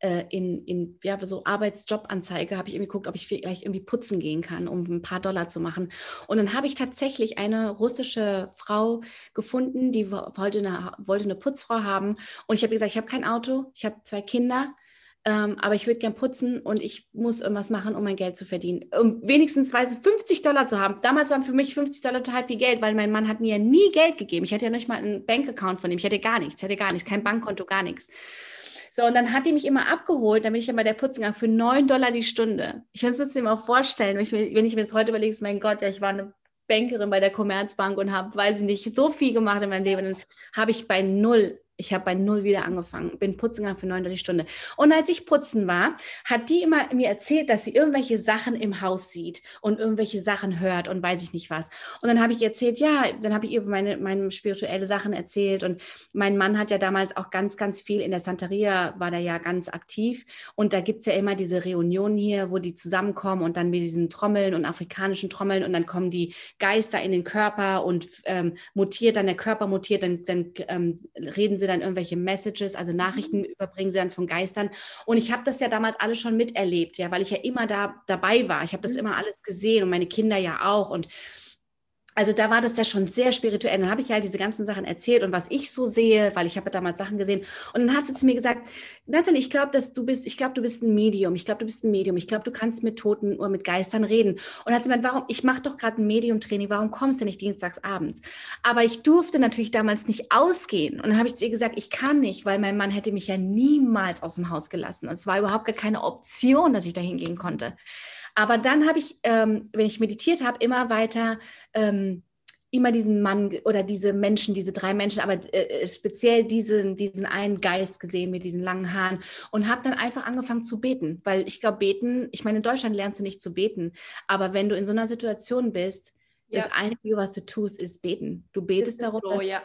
in, in ja, so Arbeitsjobanzeige habe ich irgendwie geguckt, ob ich vielleicht irgendwie putzen gehen kann, um ein paar Dollar zu machen. Und dann habe ich tatsächlich eine russische Frau gefunden, die wollte eine, wollte eine Putzfrau haben. Und ich habe gesagt, ich habe kein Auto, ich habe zwei Kinder, ähm, aber ich würde gern putzen und ich muss irgendwas machen, um mein Geld zu verdienen. Um wenigstens weise 50 Dollar zu haben. Damals waren für mich 50 Dollar total viel Geld, weil mein Mann hat mir ja nie Geld gegeben. Ich hatte ja nicht mal einen Bankaccount von ihm. Ich hatte gar nichts, hatte gar nichts, kein Bankkonto, gar nichts. So, und dann hat die mich immer abgeholt, dann bin ich dann bei der Putzen gegangen für 9 Dollar die Stunde. Ich kann es mir mal vorstellen, wenn ich, mir, wenn ich mir das heute überlege, mein Gott, ja, ich war eine Bankerin bei der Commerzbank und habe, weiß ich nicht, so viel gemacht in meinem Leben. Dann habe ich bei null ich habe bei null wieder angefangen, bin putzen gegangen für 39 Stunden. Und als ich putzen war, hat die immer mir erzählt, dass sie irgendwelche Sachen im Haus sieht und irgendwelche Sachen hört und weiß ich nicht was. Und dann habe ich erzählt, ja, dann habe ich ihr meine, meine spirituelle Sachen erzählt. Und mein Mann hat ja damals auch ganz, ganz viel in der Santeria, war da ja ganz aktiv. Und da gibt es ja immer diese Reunionen hier, wo die zusammenkommen und dann mit diesen Trommeln und afrikanischen Trommeln und dann kommen die Geister in den Körper und ähm, mutiert dann der Körper mutiert, dann, dann ähm, reden sie sie dann irgendwelche Messages, also Nachrichten mhm. überbringen sie dann von Geistern. Und ich habe das ja damals alles schon miterlebt, ja, weil ich ja immer da dabei war. Ich habe das mhm. immer alles gesehen und meine Kinder ja auch. Und also da war das ja schon sehr spirituell. Dann habe ich ja diese ganzen Sachen erzählt und was ich so sehe, weil ich habe ja damals Sachen gesehen. Und dann hat sie zu mir gesagt, Nathalie, ich glaube, dass du bist, ich glaube, du bist ein Medium. Ich glaube, du bist ein Medium. Ich glaube, du kannst mit Toten oder mit Geistern reden. Und dann hat sie gemeint, warum, ich mache doch gerade ein Medium-Training, warum kommst du nicht dienstags abends? Aber ich durfte natürlich damals nicht ausgehen. Und dann habe ich zu ihr gesagt, ich kann nicht, weil mein Mann hätte mich ja niemals aus dem Haus gelassen. Es war überhaupt gar keine Option, dass ich da hingehen konnte. Aber dann habe ich, ähm, wenn ich meditiert habe, immer weiter ähm, immer diesen Mann oder diese Menschen, diese drei Menschen, aber äh, äh, speziell diesen, diesen einen Geist gesehen mit diesen langen Haaren und habe dann einfach angefangen zu beten, weil ich glaube, beten, ich meine, in Deutschland lernst du nicht zu beten, aber wenn du in so einer Situation bist, ja. das Einzige, was du tust, ist beten. Du betest darum, so, dass, ja.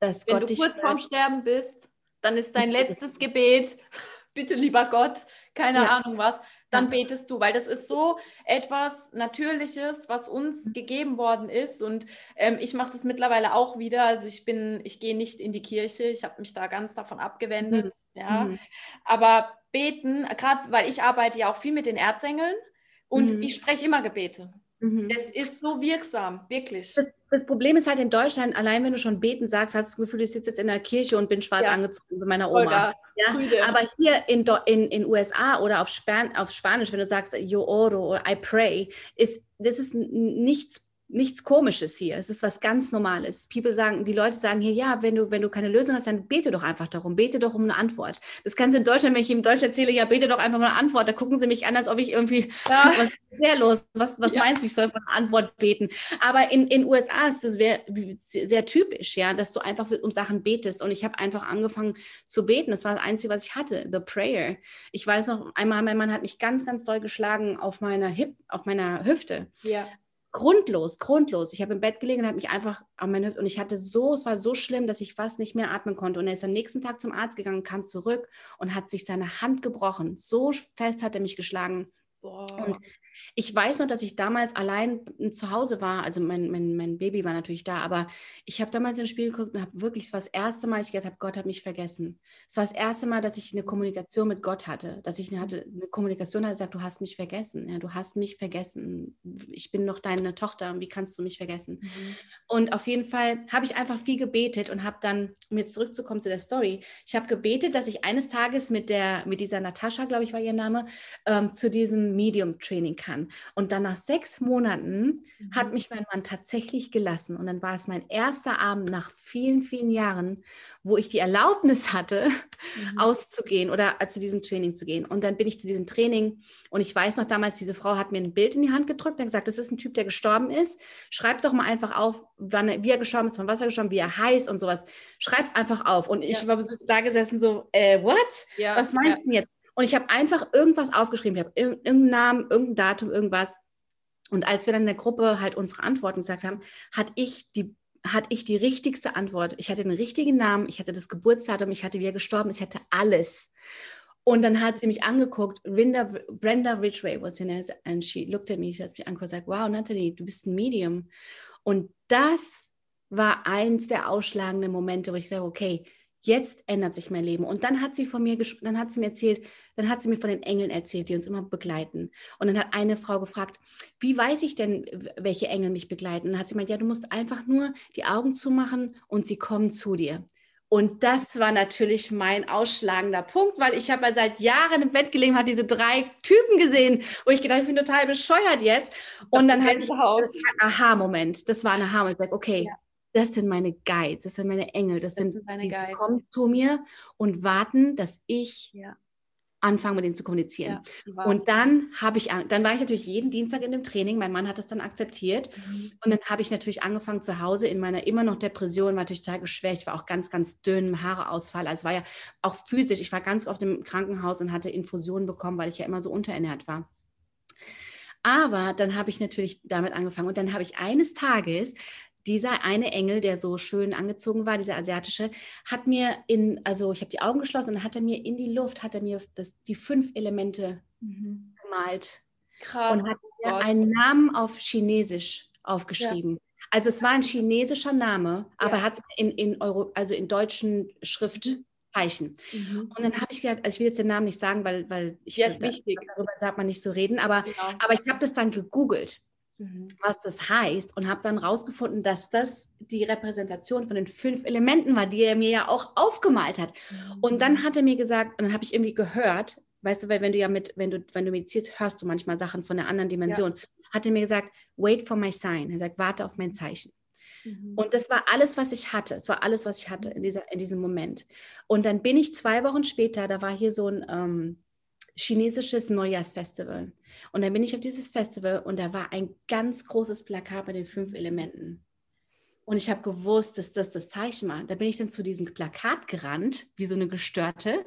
dass wenn Gott dich. Wenn du kurz vorm Sterben bist, dann ist dein letztes Gebet, bitte lieber Gott, keine ja. Ahnung was, dann betest du, weil das ist so etwas Natürliches, was uns mhm. gegeben worden ist. Und ähm, ich mache das mittlerweile auch wieder. Also ich bin, ich gehe nicht in die Kirche, ich habe mich da ganz davon abgewendet. Mhm. Ja. Mhm. Aber beten, gerade weil ich arbeite ja auch viel mit den Erzengeln und mhm. ich spreche immer Gebete. Mhm. Es ist so wirksam, wirklich. Das, das, Problem ist halt in Deutschland, allein wenn du schon beten sagst, hast du das Gefühl, ich sitze jetzt in der Kirche und bin schwarz ja. angezogen bei meiner Oma. Ja? Aber hier in, in, in USA oder auf, Span auf Spanisch, wenn du sagst, yo oro oder I pray, ist, das ist nichts nichts Komisches hier. Es ist was ganz Normales. People sagen, die Leute sagen hier, ja, wenn du, wenn du keine Lösung hast, dann bete doch einfach darum, bete doch um eine Antwort. Das kannst du in Deutschland, wenn ich in Deutsch erzähle, ja, bete doch einfach mal eine Antwort. Da gucken sie mich an, als ob ich irgendwie, ja. was ist sehr los? Was, was ja. meinst du, ich soll von einer Antwort beten? Aber in den USA ist das sehr, sehr typisch, ja, dass du einfach um Sachen betest. Und ich habe einfach angefangen zu beten. Das war das Einzige, was ich hatte, the prayer. Ich weiß noch, einmal, mein Mann hat mich ganz, ganz doll geschlagen auf meiner Hip, auf meiner Hüfte. Ja grundlos, grundlos. Ich habe im Bett gelegen und hat mich einfach an meine und ich hatte so, es war so schlimm, dass ich fast nicht mehr atmen konnte. Und er ist am nächsten Tag zum Arzt gegangen, kam zurück und hat sich seine Hand gebrochen. So fest hat er mich geschlagen. Boah. Und ich weiß noch, dass ich damals allein zu Hause war. Also mein, mein, mein Baby war natürlich da, aber ich habe damals ins Spiel geguckt und habe wirklich, es war das erste Mal, ich gedacht habe, Gott hat mich vergessen. Es war das erste Mal, dass ich eine Kommunikation mit Gott hatte, dass ich eine, hatte, eine Kommunikation hatte, gesagt, du hast mich vergessen. Ja, du hast mich vergessen. Ich bin noch deine Tochter. Wie kannst du mich vergessen? Mhm. Und auf jeden Fall habe ich einfach viel gebetet und habe dann, um jetzt zurückzukommen zu der Story, ich habe gebetet, dass ich eines Tages mit der, mit dieser Natascha, glaube ich, war ihr Name, ähm, zu diesem Medium-Training kam kann. Und dann nach sechs Monaten mhm. hat mich mein Mann tatsächlich gelassen. Und dann war es mein erster Abend nach vielen, vielen Jahren, wo ich die Erlaubnis hatte, mhm. auszugehen oder zu diesem Training zu gehen. Und dann bin ich zu diesem Training und ich weiß noch damals, diese Frau hat mir ein Bild in die Hand gedrückt und gesagt, das ist ein Typ, der gestorben ist. Schreib doch mal einfach auf, wann, wie er gestorben ist, von was er gestorben, wie er heißt und sowas. Schreib es einfach auf. Und ich ja. war so da gesessen, so, äh, what? Ja, was meinst du ja. denn jetzt? Und ich habe einfach irgendwas aufgeschrieben. Ich habe irgendeinen Namen, irgendein Datum, irgendwas. Und als wir dann in der Gruppe halt unsere Antworten gesagt haben, hatte ich die hatte ich die richtigste Antwort. Ich hatte den richtigen Namen, ich hatte das Geburtsdatum, ich hatte, wie er gestorben ist, ich hatte alles. Und dann hat sie mich angeguckt, Brenda, Brenda Ridgway was in it, and she looked at me, sie hat mich angeguckt und gesagt, wow, Natalie, du bist ein Medium. Und das war eins der ausschlagenden Momente, wo ich sage, okay, jetzt ändert sich mein Leben. Und dann hat sie von mir, dann hat sie mir erzählt, dann hat sie mir von den Engeln erzählt, die uns immer begleiten. Und dann hat eine Frau gefragt, wie weiß ich denn, welche Engel mich begleiten? Und dann hat sie gemeint, ja, du musst einfach nur die Augen zumachen und sie kommen zu dir. Und das war natürlich mein ausschlagender Punkt, weil ich habe ja seit Jahren im Bett gelegen, habe diese drei Typen gesehen, wo ich gedacht, ich bin total bescheuert jetzt. Und das dann hatte ich das ein Aha-Moment. Das war ein Aha-Moment. Ich sage, okay, ja das sind meine Guides, das sind meine Engel, das, das sind, meine die Guides. kommen zu mir und warten, dass ich ja. anfange mit denen zu kommunizieren. Ja, und dann habe ich, dann war ich natürlich jeden Dienstag in dem Training. Mein Mann hat das dann akzeptiert mhm. und dann habe ich natürlich angefangen zu Hause in meiner immer noch Depression, war natürlich total geschwächt, war auch ganz, ganz dünn, Haareausfall. Also es war ja auch physisch. Ich war ganz oft im Krankenhaus und hatte Infusionen bekommen, weil ich ja immer so unterernährt war. Aber dann habe ich natürlich damit angefangen und dann habe ich eines Tages dieser eine Engel, der so schön angezogen war, dieser asiatische, hat mir in, also ich habe die Augen geschlossen und hat er mir in die Luft, hat er mir das, die fünf Elemente mhm. gemalt. Krass. Und hat mir Gott. einen Namen auf Chinesisch aufgeschrieben. Ja. Also es war ein chinesischer Name, aber ja. hat in, in Euro, also in deutschen Schriftzeichen. Mhm. Und dann habe ich gedacht, also ich will jetzt den Namen nicht sagen, weil, weil ich ja, wichtig. darüber darf man nicht so reden, aber, genau. aber ich habe das dann gegoogelt mhm. was das heißt und habe dann rausgefunden, dass das die Repräsentation von den fünf Elementen war, die er mir ja auch aufgemalt hat. Mhm. Und dann hat er mir gesagt, und dann habe ich irgendwie gehört, weißt du, weil wenn du ja mit, wenn du, wenn du meditierst, hörst du manchmal Sachen von einer anderen Dimension. Ja. Hat er mir gesagt, wait for my sign. Er sagt, warte auf mein Zeichen. Mhm. Und das war alles, was ich hatte. Es war alles, was ich hatte in, dieser, in diesem Moment. Und dann bin ich zwei Wochen später, da war hier so ein ähm, chinesisches Neujahrsfestival. Und dann bin ich auf dieses Festival und da war ein ganz großes Plakat mit den fünf Elementen. Und ich habe gewusst, dass das das Zeichen war. Da bin ich dann zu diesem Plakat gerannt, wie so eine Gestörte.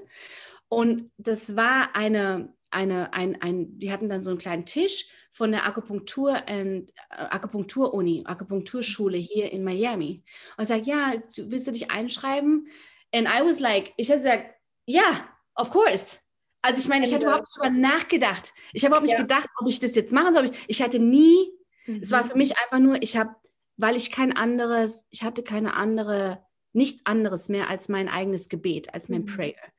Und das war eine, eine, ein, ein, die hatten dann so einen kleinen Tisch von der Akupunktur und äh, Akupunktur-Uni, Akupunkturschule hier in Miami. Und sagt, ja, willst du dich einschreiben? And I was like, ich hätte gesagt, ja, yeah, of course. Also ich meine, ich hatte überhaupt nicht drüber nachgedacht. Ich habe überhaupt nicht ja. gedacht, ob ich das jetzt machen soll. Ich, ich hatte nie, mhm. es war für mich einfach nur, ich habe, weil ich kein anderes, ich hatte keine andere, nichts anderes mehr als mein eigenes Gebet, als mein mhm. Prayer.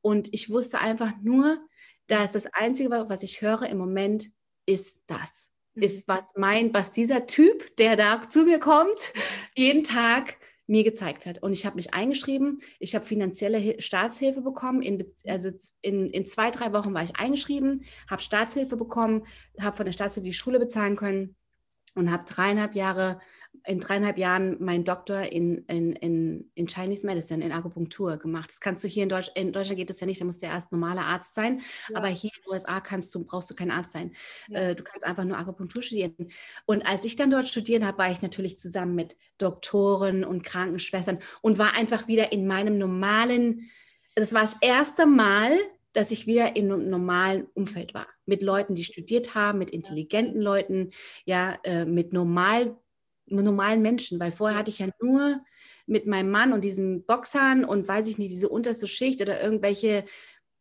Und ich wusste einfach nur, dass das Einzige, was ich höre im Moment, ist das. Mhm. Ist was mein, was dieser Typ, der da zu mir kommt, jeden Tag mir gezeigt hat. Und ich habe mich eingeschrieben, ich habe finanzielle Staatshilfe bekommen. In, also in, in zwei, drei Wochen war ich eingeschrieben, habe Staatshilfe bekommen, habe von der Staatshilfe die Schule bezahlen können und habe dreieinhalb Jahre in dreieinhalb Jahren meinen Doktor in, in, in, in Chinese Medicine, in Akupunktur gemacht. Das kannst du hier in Deutschland, in Deutschland geht das ja nicht, da musst du ja erst normaler Arzt sein, ja. aber hier in den USA kannst du, brauchst du kein Arzt sein. Ja. Äh, du kannst einfach nur Akupunktur studieren. Und als ich dann dort studieren habe, war ich natürlich zusammen mit Doktoren und Krankenschwestern und war einfach wieder in meinem normalen, das war das erste Mal, dass ich wieder in einem normalen Umfeld war. Mit Leuten, die studiert haben, mit intelligenten Leuten, ja, äh, mit normal normalen Menschen, weil vorher hatte ich ja nur mit meinem Mann und diesen Boxern und weiß ich nicht, diese unterste Schicht oder irgendwelche,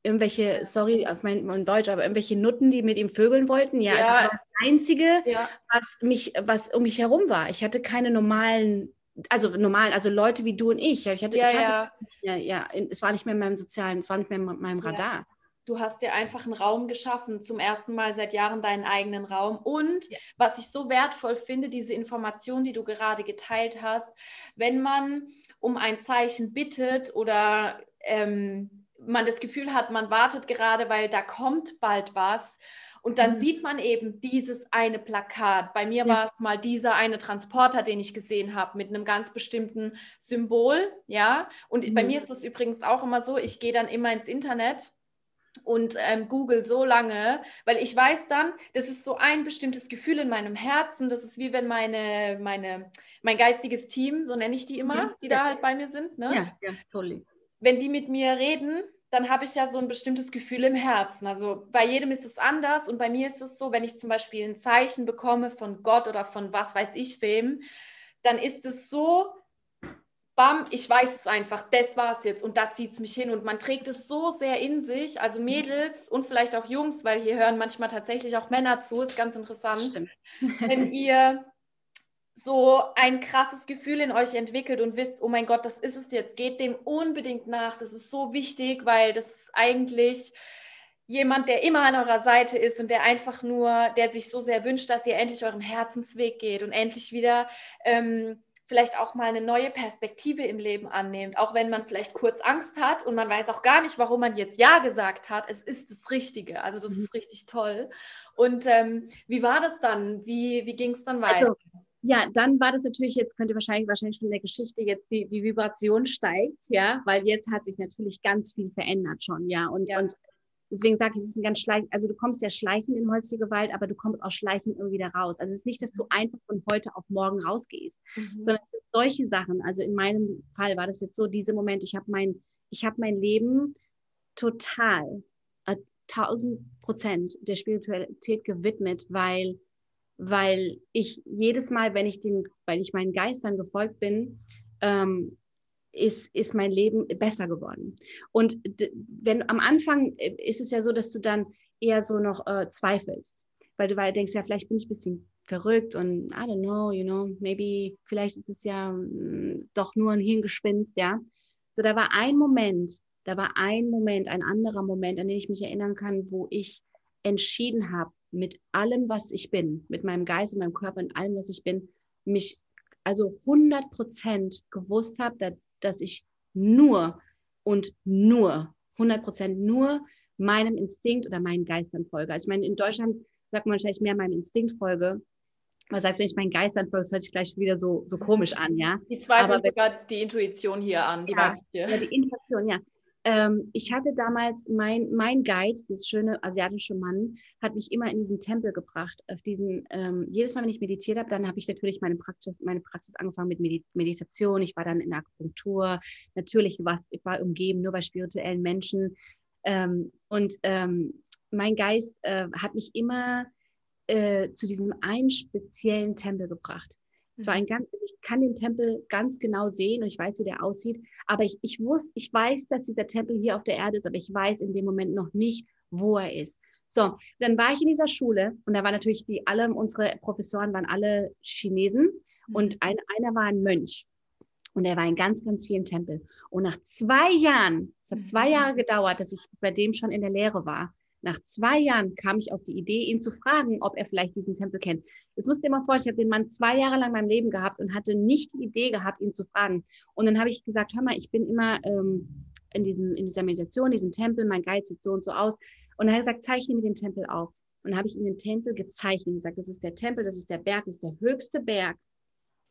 irgendwelche, sorry auf mein, mein Deutsch, aber irgendwelche Nutten, die mit ihm vögeln wollten. Ja, ja. Also das war das Einzige, ja. was mich, was um mich herum war. Ich hatte keine normalen also normalen, also Leute wie du und ich. Ich hatte, ja, ich hatte, ja. ja, ja, es war nicht mehr in meinem sozialen, es war nicht mehr in meinem Radar. Du hast dir einfach einen Raum geschaffen, zum ersten Mal seit Jahren deinen eigenen Raum. Und ja. was ich so wertvoll finde, diese Information, die du gerade geteilt hast, wenn man um ein Zeichen bittet oder ähm, man das Gefühl hat, man wartet gerade, weil da kommt bald was. Und dann mhm. sieht man eben dieses eine Plakat. Bei mir ja. war es mal dieser eine Transporter, den ich gesehen habe, mit einem ganz bestimmten Symbol. Ja. Und mhm. bei mir ist es übrigens auch immer so, ich gehe dann immer ins Internet und ähm, Google so lange, weil ich weiß dann, das ist so ein bestimmtes Gefühl in meinem Herzen. Das ist wie wenn meine, meine, mein geistiges Team, so nenne ich die immer, mhm. die ja. da halt bei mir sind. Ne? Ja, ja, totally. Wenn die mit mir reden, dann habe ich ja so ein bestimmtes Gefühl im Herzen. Also bei jedem ist es anders und bei mir ist es so, wenn ich zum Beispiel ein Zeichen bekomme von Gott oder von was weiß ich wem, dann ist es so bam, ich weiß es einfach, das war es jetzt und da zieht es mich hin. Und man trägt es so sehr in sich, also Mädels und vielleicht auch Jungs, weil hier hören manchmal tatsächlich auch Männer zu, ist ganz interessant, wenn ihr so ein krasses Gefühl in euch entwickelt und wisst, oh mein Gott, das ist es jetzt, geht dem unbedingt nach, das ist so wichtig, weil das ist eigentlich jemand, der immer an eurer Seite ist und der einfach nur, der sich so sehr wünscht, dass ihr endlich euren Herzensweg geht und endlich wieder ähm, vielleicht auch mal eine neue Perspektive im Leben annehmt, auch wenn man vielleicht kurz Angst hat und man weiß auch gar nicht, warum man jetzt Ja gesagt hat. Es ist das Richtige, also das mhm. ist richtig toll. Und ähm, wie war das dann? Wie, wie ging es dann weiter? Also, ja, dann war das natürlich, jetzt könnt ihr wahrscheinlich, wahrscheinlich schon in der Geschichte jetzt die, die Vibration steigt, ja, weil jetzt hat sich natürlich ganz viel verändert schon, ja. Und, ja. und Deswegen sage ich, es ist ein ganz schleichend, also du kommst ja schleichend in häusliche Gewalt, aber du kommst auch schleichend irgendwie da raus. Also es ist nicht, dass du einfach von heute auf morgen rausgehst, mhm. sondern solche Sachen. Also in meinem Fall war das jetzt so, diese Momente, ich habe mein, ich habe mein Leben total, äh, tausend Prozent der Spiritualität gewidmet, weil, weil ich jedes Mal, wenn ich den, weil ich meinen Geistern gefolgt bin, ähm, ist, ist mein Leben besser geworden. Und wenn am Anfang äh, ist es ja so, dass du dann eher so noch äh, zweifelst, weil du weil denkst, ja, vielleicht bin ich ein bisschen verrückt und I don't know, you know, maybe, vielleicht ist es ja mh, mm, doch nur ein Hirngespinst, ja. So, da war ein Moment, da war ein Moment, ein anderer Moment, an den ich mich erinnern kann, wo ich entschieden habe, mit allem, was ich bin, mit meinem Geist und meinem Körper und allem, was ich bin, mich also 100 Prozent gewusst habe, dass ich nur und nur, 100 Prozent nur meinem Instinkt oder meinen Geistern folge. Also ich meine, in Deutschland sagt man wahrscheinlich mehr meinem Instinkt folge. Was heißt, wenn ich meinen Geistern folge, das hört sich gleich wieder so, so komisch an, ja. Die zweifeln sogar die Intuition hier an, die ja, ja, die Intuition, ja. Ähm, ich hatte damals, mein, mein Guide, das schöne asiatische Mann, hat mich immer in diesen Tempel gebracht. Auf diesen, ähm, jedes Mal, wenn ich meditiert habe, dann habe ich natürlich meine Praxis, meine Praxis angefangen mit Medi Meditation. Ich war dann in Akupunktur. Natürlich war ich war umgeben nur bei spirituellen Menschen. Ähm, und ähm, mein Geist äh, hat mich immer äh, zu diesem einen speziellen Tempel gebracht. Es war ein ganz, ich kann den Tempel ganz genau sehen und ich weiß, wie der aussieht. Aber ich, ich wusste, ich weiß, dass dieser Tempel hier auf der Erde ist, aber ich weiß in dem Moment noch nicht, wo er ist. So, dann war ich in dieser Schule und da waren natürlich die alle, unsere Professoren waren alle Chinesen mhm. und ein, einer war ein Mönch. Und er war in ganz, ganz vielen Tempeln. Und nach zwei Jahren, es hat zwei mhm. Jahre gedauert, dass ich bei dem schon in der Lehre war, nach zwei Jahren kam ich auf die Idee, ihn zu fragen, ob er vielleicht diesen Tempel kennt. Das musst du dir mal vorstellen, ich habe den Mann zwei Jahre lang in meinem Leben gehabt und hatte nicht die Idee gehabt, ihn zu fragen. Und dann habe ich gesagt, hör mal, ich bin immer ähm, in, diesem, in dieser Meditation, diesem Tempel, mein Guide sieht so und so aus. Und dann hat er gesagt, zeichne mir den Tempel auf. Und habe ich ihm den Tempel gezeichnet und gesagt, das ist der Tempel, das ist der Berg, das ist der höchste Berg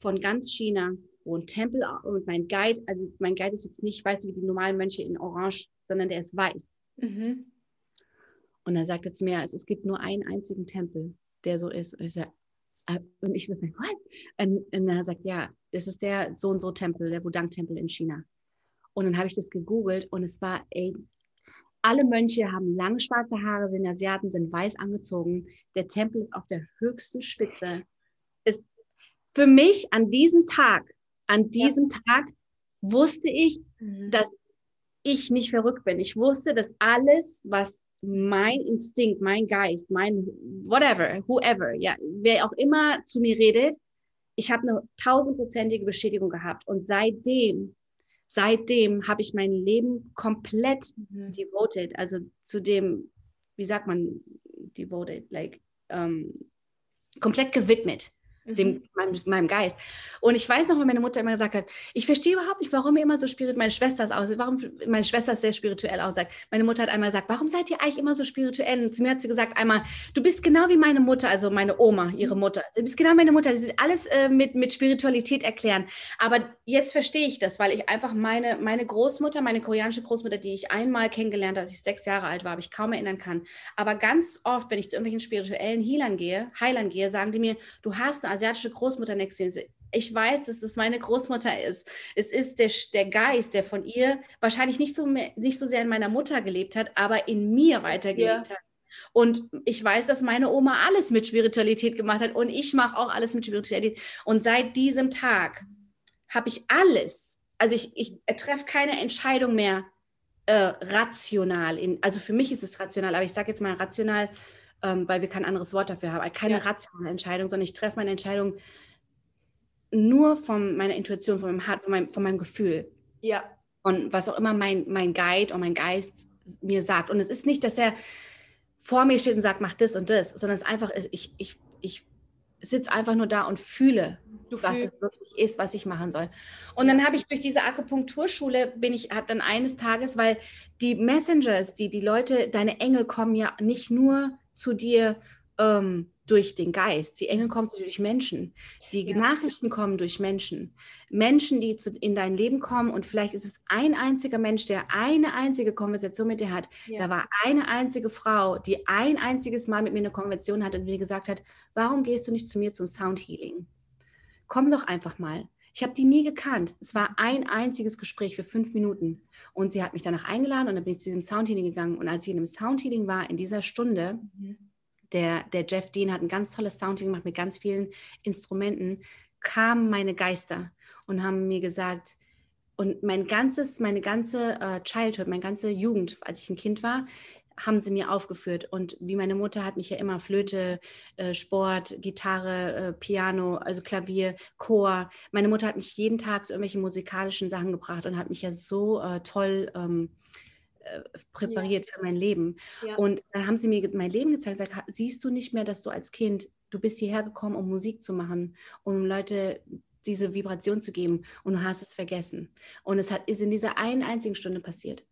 von ganz China, wo ein Tempel und mein Guide, also mein Guide ist jetzt nicht, weißt du, wie die normalen Mönche in Orange, sondern der ist weiß. Mhm. Und er sagte zu mir, es, es gibt nur einen einzigen Tempel, der so ist. Und ich, sag, äh, und ich würde sagen, was? Und, und er sagt, ja, das ist der so und so Tempel, der Wudang-Tempel in China. Und dann habe ich das gegoogelt und es war, ey, alle Mönche haben lange schwarze Haare, sind Asiaten, sind weiß angezogen. Der Tempel ist auf der höchsten Spitze. Ist für mich an diesem Tag, an diesem ja. Tag wusste ich, mhm. dass ich nicht verrückt bin. Ich wusste, dass alles, was mein Instinkt, mein Geist, mein whatever, whoever, ja, wer auch immer zu mir redet, ich habe eine tausendprozentige Bestätigung gehabt. Und seitdem, seitdem habe ich mein Leben komplett mhm. devoted, also zu dem, wie sagt man, devoted, like, um, komplett gewidmet dem, mhm. meinem, meinem, Geist. Und ich weiß noch, wenn meine Mutter immer gesagt hat, ich verstehe überhaupt nicht, warum ihr immer so spirituell, meine Schwester ist aus, warum meine Schwester ist sehr spirituell aussagt. Meine Mutter hat einmal gesagt, warum seid ihr eigentlich immer so spirituell? Und zu mir hat sie gesagt einmal, du bist genau wie meine Mutter, also meine Oma, ihre mhm. Mutter. Du bist genau wie meine Mutter, sie alles äh, mit, mit Spiritualität erklären. Aber jetzt verstehe ich das, weil ich einfach meine, meine Großmutter, meine koreanische Großmutter, die ich einmal kennengelernt habe, als ich sechs Jahre alt war, habe ich kaum erinnern kann. Aber ganz oft, wenn ich zu irgendwelchen spirituellen Healern gehe, Heilern gehe, sagen die mir, du hast eine asiatische Großmutter nächste. Ich weiß, dass es meine Großmutter ist. Es ist der, der Geist, der von ihr wahrscheinlich nicht so, mehr, nicht so sehr in meiner Mutter gelebt hat, aber in mir weitergelebt ja. hat. Und ich weiß, dass meine Oma alles mit Spiritualität gemacht hat und ich mache auch alles mit Spiritualität. Und seit diesem Tag habe ich alles, also ich, ich treffe keine Entscheidung mehr äh, rational. In, also für mich ist es rational, aber ich sage jetzt mal rational, ähm, weil wir kein anderes Wort dafür haben. Keine ja. rationale Entscheidung, sondern ich treffe meine Entscheidung nur von meiner Intuition, von meinem Hart, von meinem, von meinem Gefühl. Ja. Und was auch immer mein, mein Guide und mein Geist mir sagt. Und es ist nicht, dass er vor mir steht und sagt, mach das und das, sondern es ist einfach, ich, ich, ich sitze einfach nur da und fühle, du was fühlst. es wirklich ist, was ich machen soll. Und dann habe ich durch diese Akupunkturschule bin ich hat dann eines Tages, weil die Messengers, die die Leute, deine Engel kommen ja nicht nur zu dir ähm, durch den Geist. Die Engel kommen durch Menschen. Die ja. Nachrichten kommen durch Menschen. Menschen, die zu, in dein Leben kommen und vielleicht ist es ein einziger Mensch, der eine einzige Konversation mit dir hat. Ja. Da war eine einzige Frau, die ein einziges Mal mit mir eine Konversation hat und mir gesagt hat, warum gehst du nicht zu mir zum Sound Healing? Komm doch einfach mal. Ich habe die nie gekannt. Es war ein einziges Gespräch für fünf Minuten. Und sie hat mich danach eingeladen und dann bin ich zu diesem Soundhealing gegangen. Und als ich in dem Soundhealing war, in dieser Stunde, mhm der, der Jeff Dean hat ein ganz tolles Sounding gemacht mit ganz vielen Instrumenten, kamen meine Geister und haben mir gesagt, und mein ganzes, meine ganze äh, Childhood, meine ganze Jugend, als ich ein Kind war, haben sie mir aufgeführt. Und wie meine Mutter hat mich ja immer Flöte, äh, Sport, Gitarre, äh, Piano, also Klavier, Chor. Meine Mutter hat mich jeden Tag zu irgendwelchen musikalischen Sachen gebracht und hat mich ja so äh, toll ähm, äh, präpariert ja. für mein Leben. Ja. Und dann haben sie mir mein Leben gezeigt, gesagt, siehst du nicht mehr, dass du als Kind, du bist hierher gekommen, um Musik zu machen, um Leute diese Vibration zu geben und du hast es vergessen. Und es hat, ist in dieser einen einzigen Stunde passiert.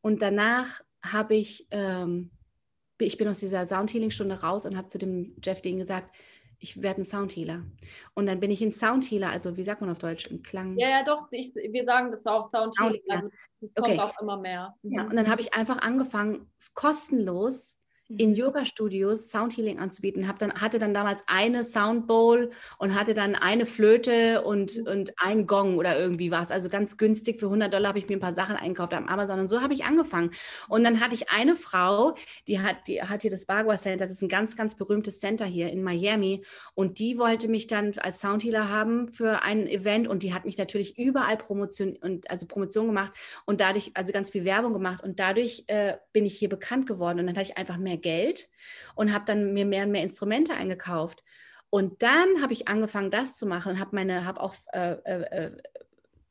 Und danach habe ich, ähm, ich bin aus dieser Soundhealing-Stunde raus und habe zu dem Jeff Dean gesagt, ich werde ein Soundhealer. Und dann bin ich ein Soundhealer, also wie sagt man auf Deutsch? Ein Klang. Ja, ja, doch, ich, wir sagen das auch Soundhealing. Also das kommt okay. auch immer mehr. Ja, und dann habe ich einfach angefangen, kostenlos in mhm. Yoga-Studios Soundhealing anzubieten. Hab dann, hatte dann damals eine Soundbowl und hatte dann eine Flöte und, mhm. und ein Gong oder irgendwie was. Also ganz günstig. Für 100 Dollar habe ich mir ein paar Sachen eingekauft am Amazon. Und so habe ich angefangen. Und dann hatte ich eine Frau, die hat, die hat hier das Bagua Center. Das ist ein ganz, ganz berühmtes Center hier in Miami. Und die wollte mich dann als Soundhealer haben für ein Event. Und die hat mich natürlich überall Promotion und also Promotion gemacht und dadurch, also ganz viel Werbung gemacht. Und dadurch äh, bin ich hier bekannt geworden. Und dann hatte ich einfach mehr Geld und habe dann mir mehr und mehr Instrumente eingekauft. Und dann habe ich angefangen, das zu machen und habe meine, habe auch äh, äh, äh,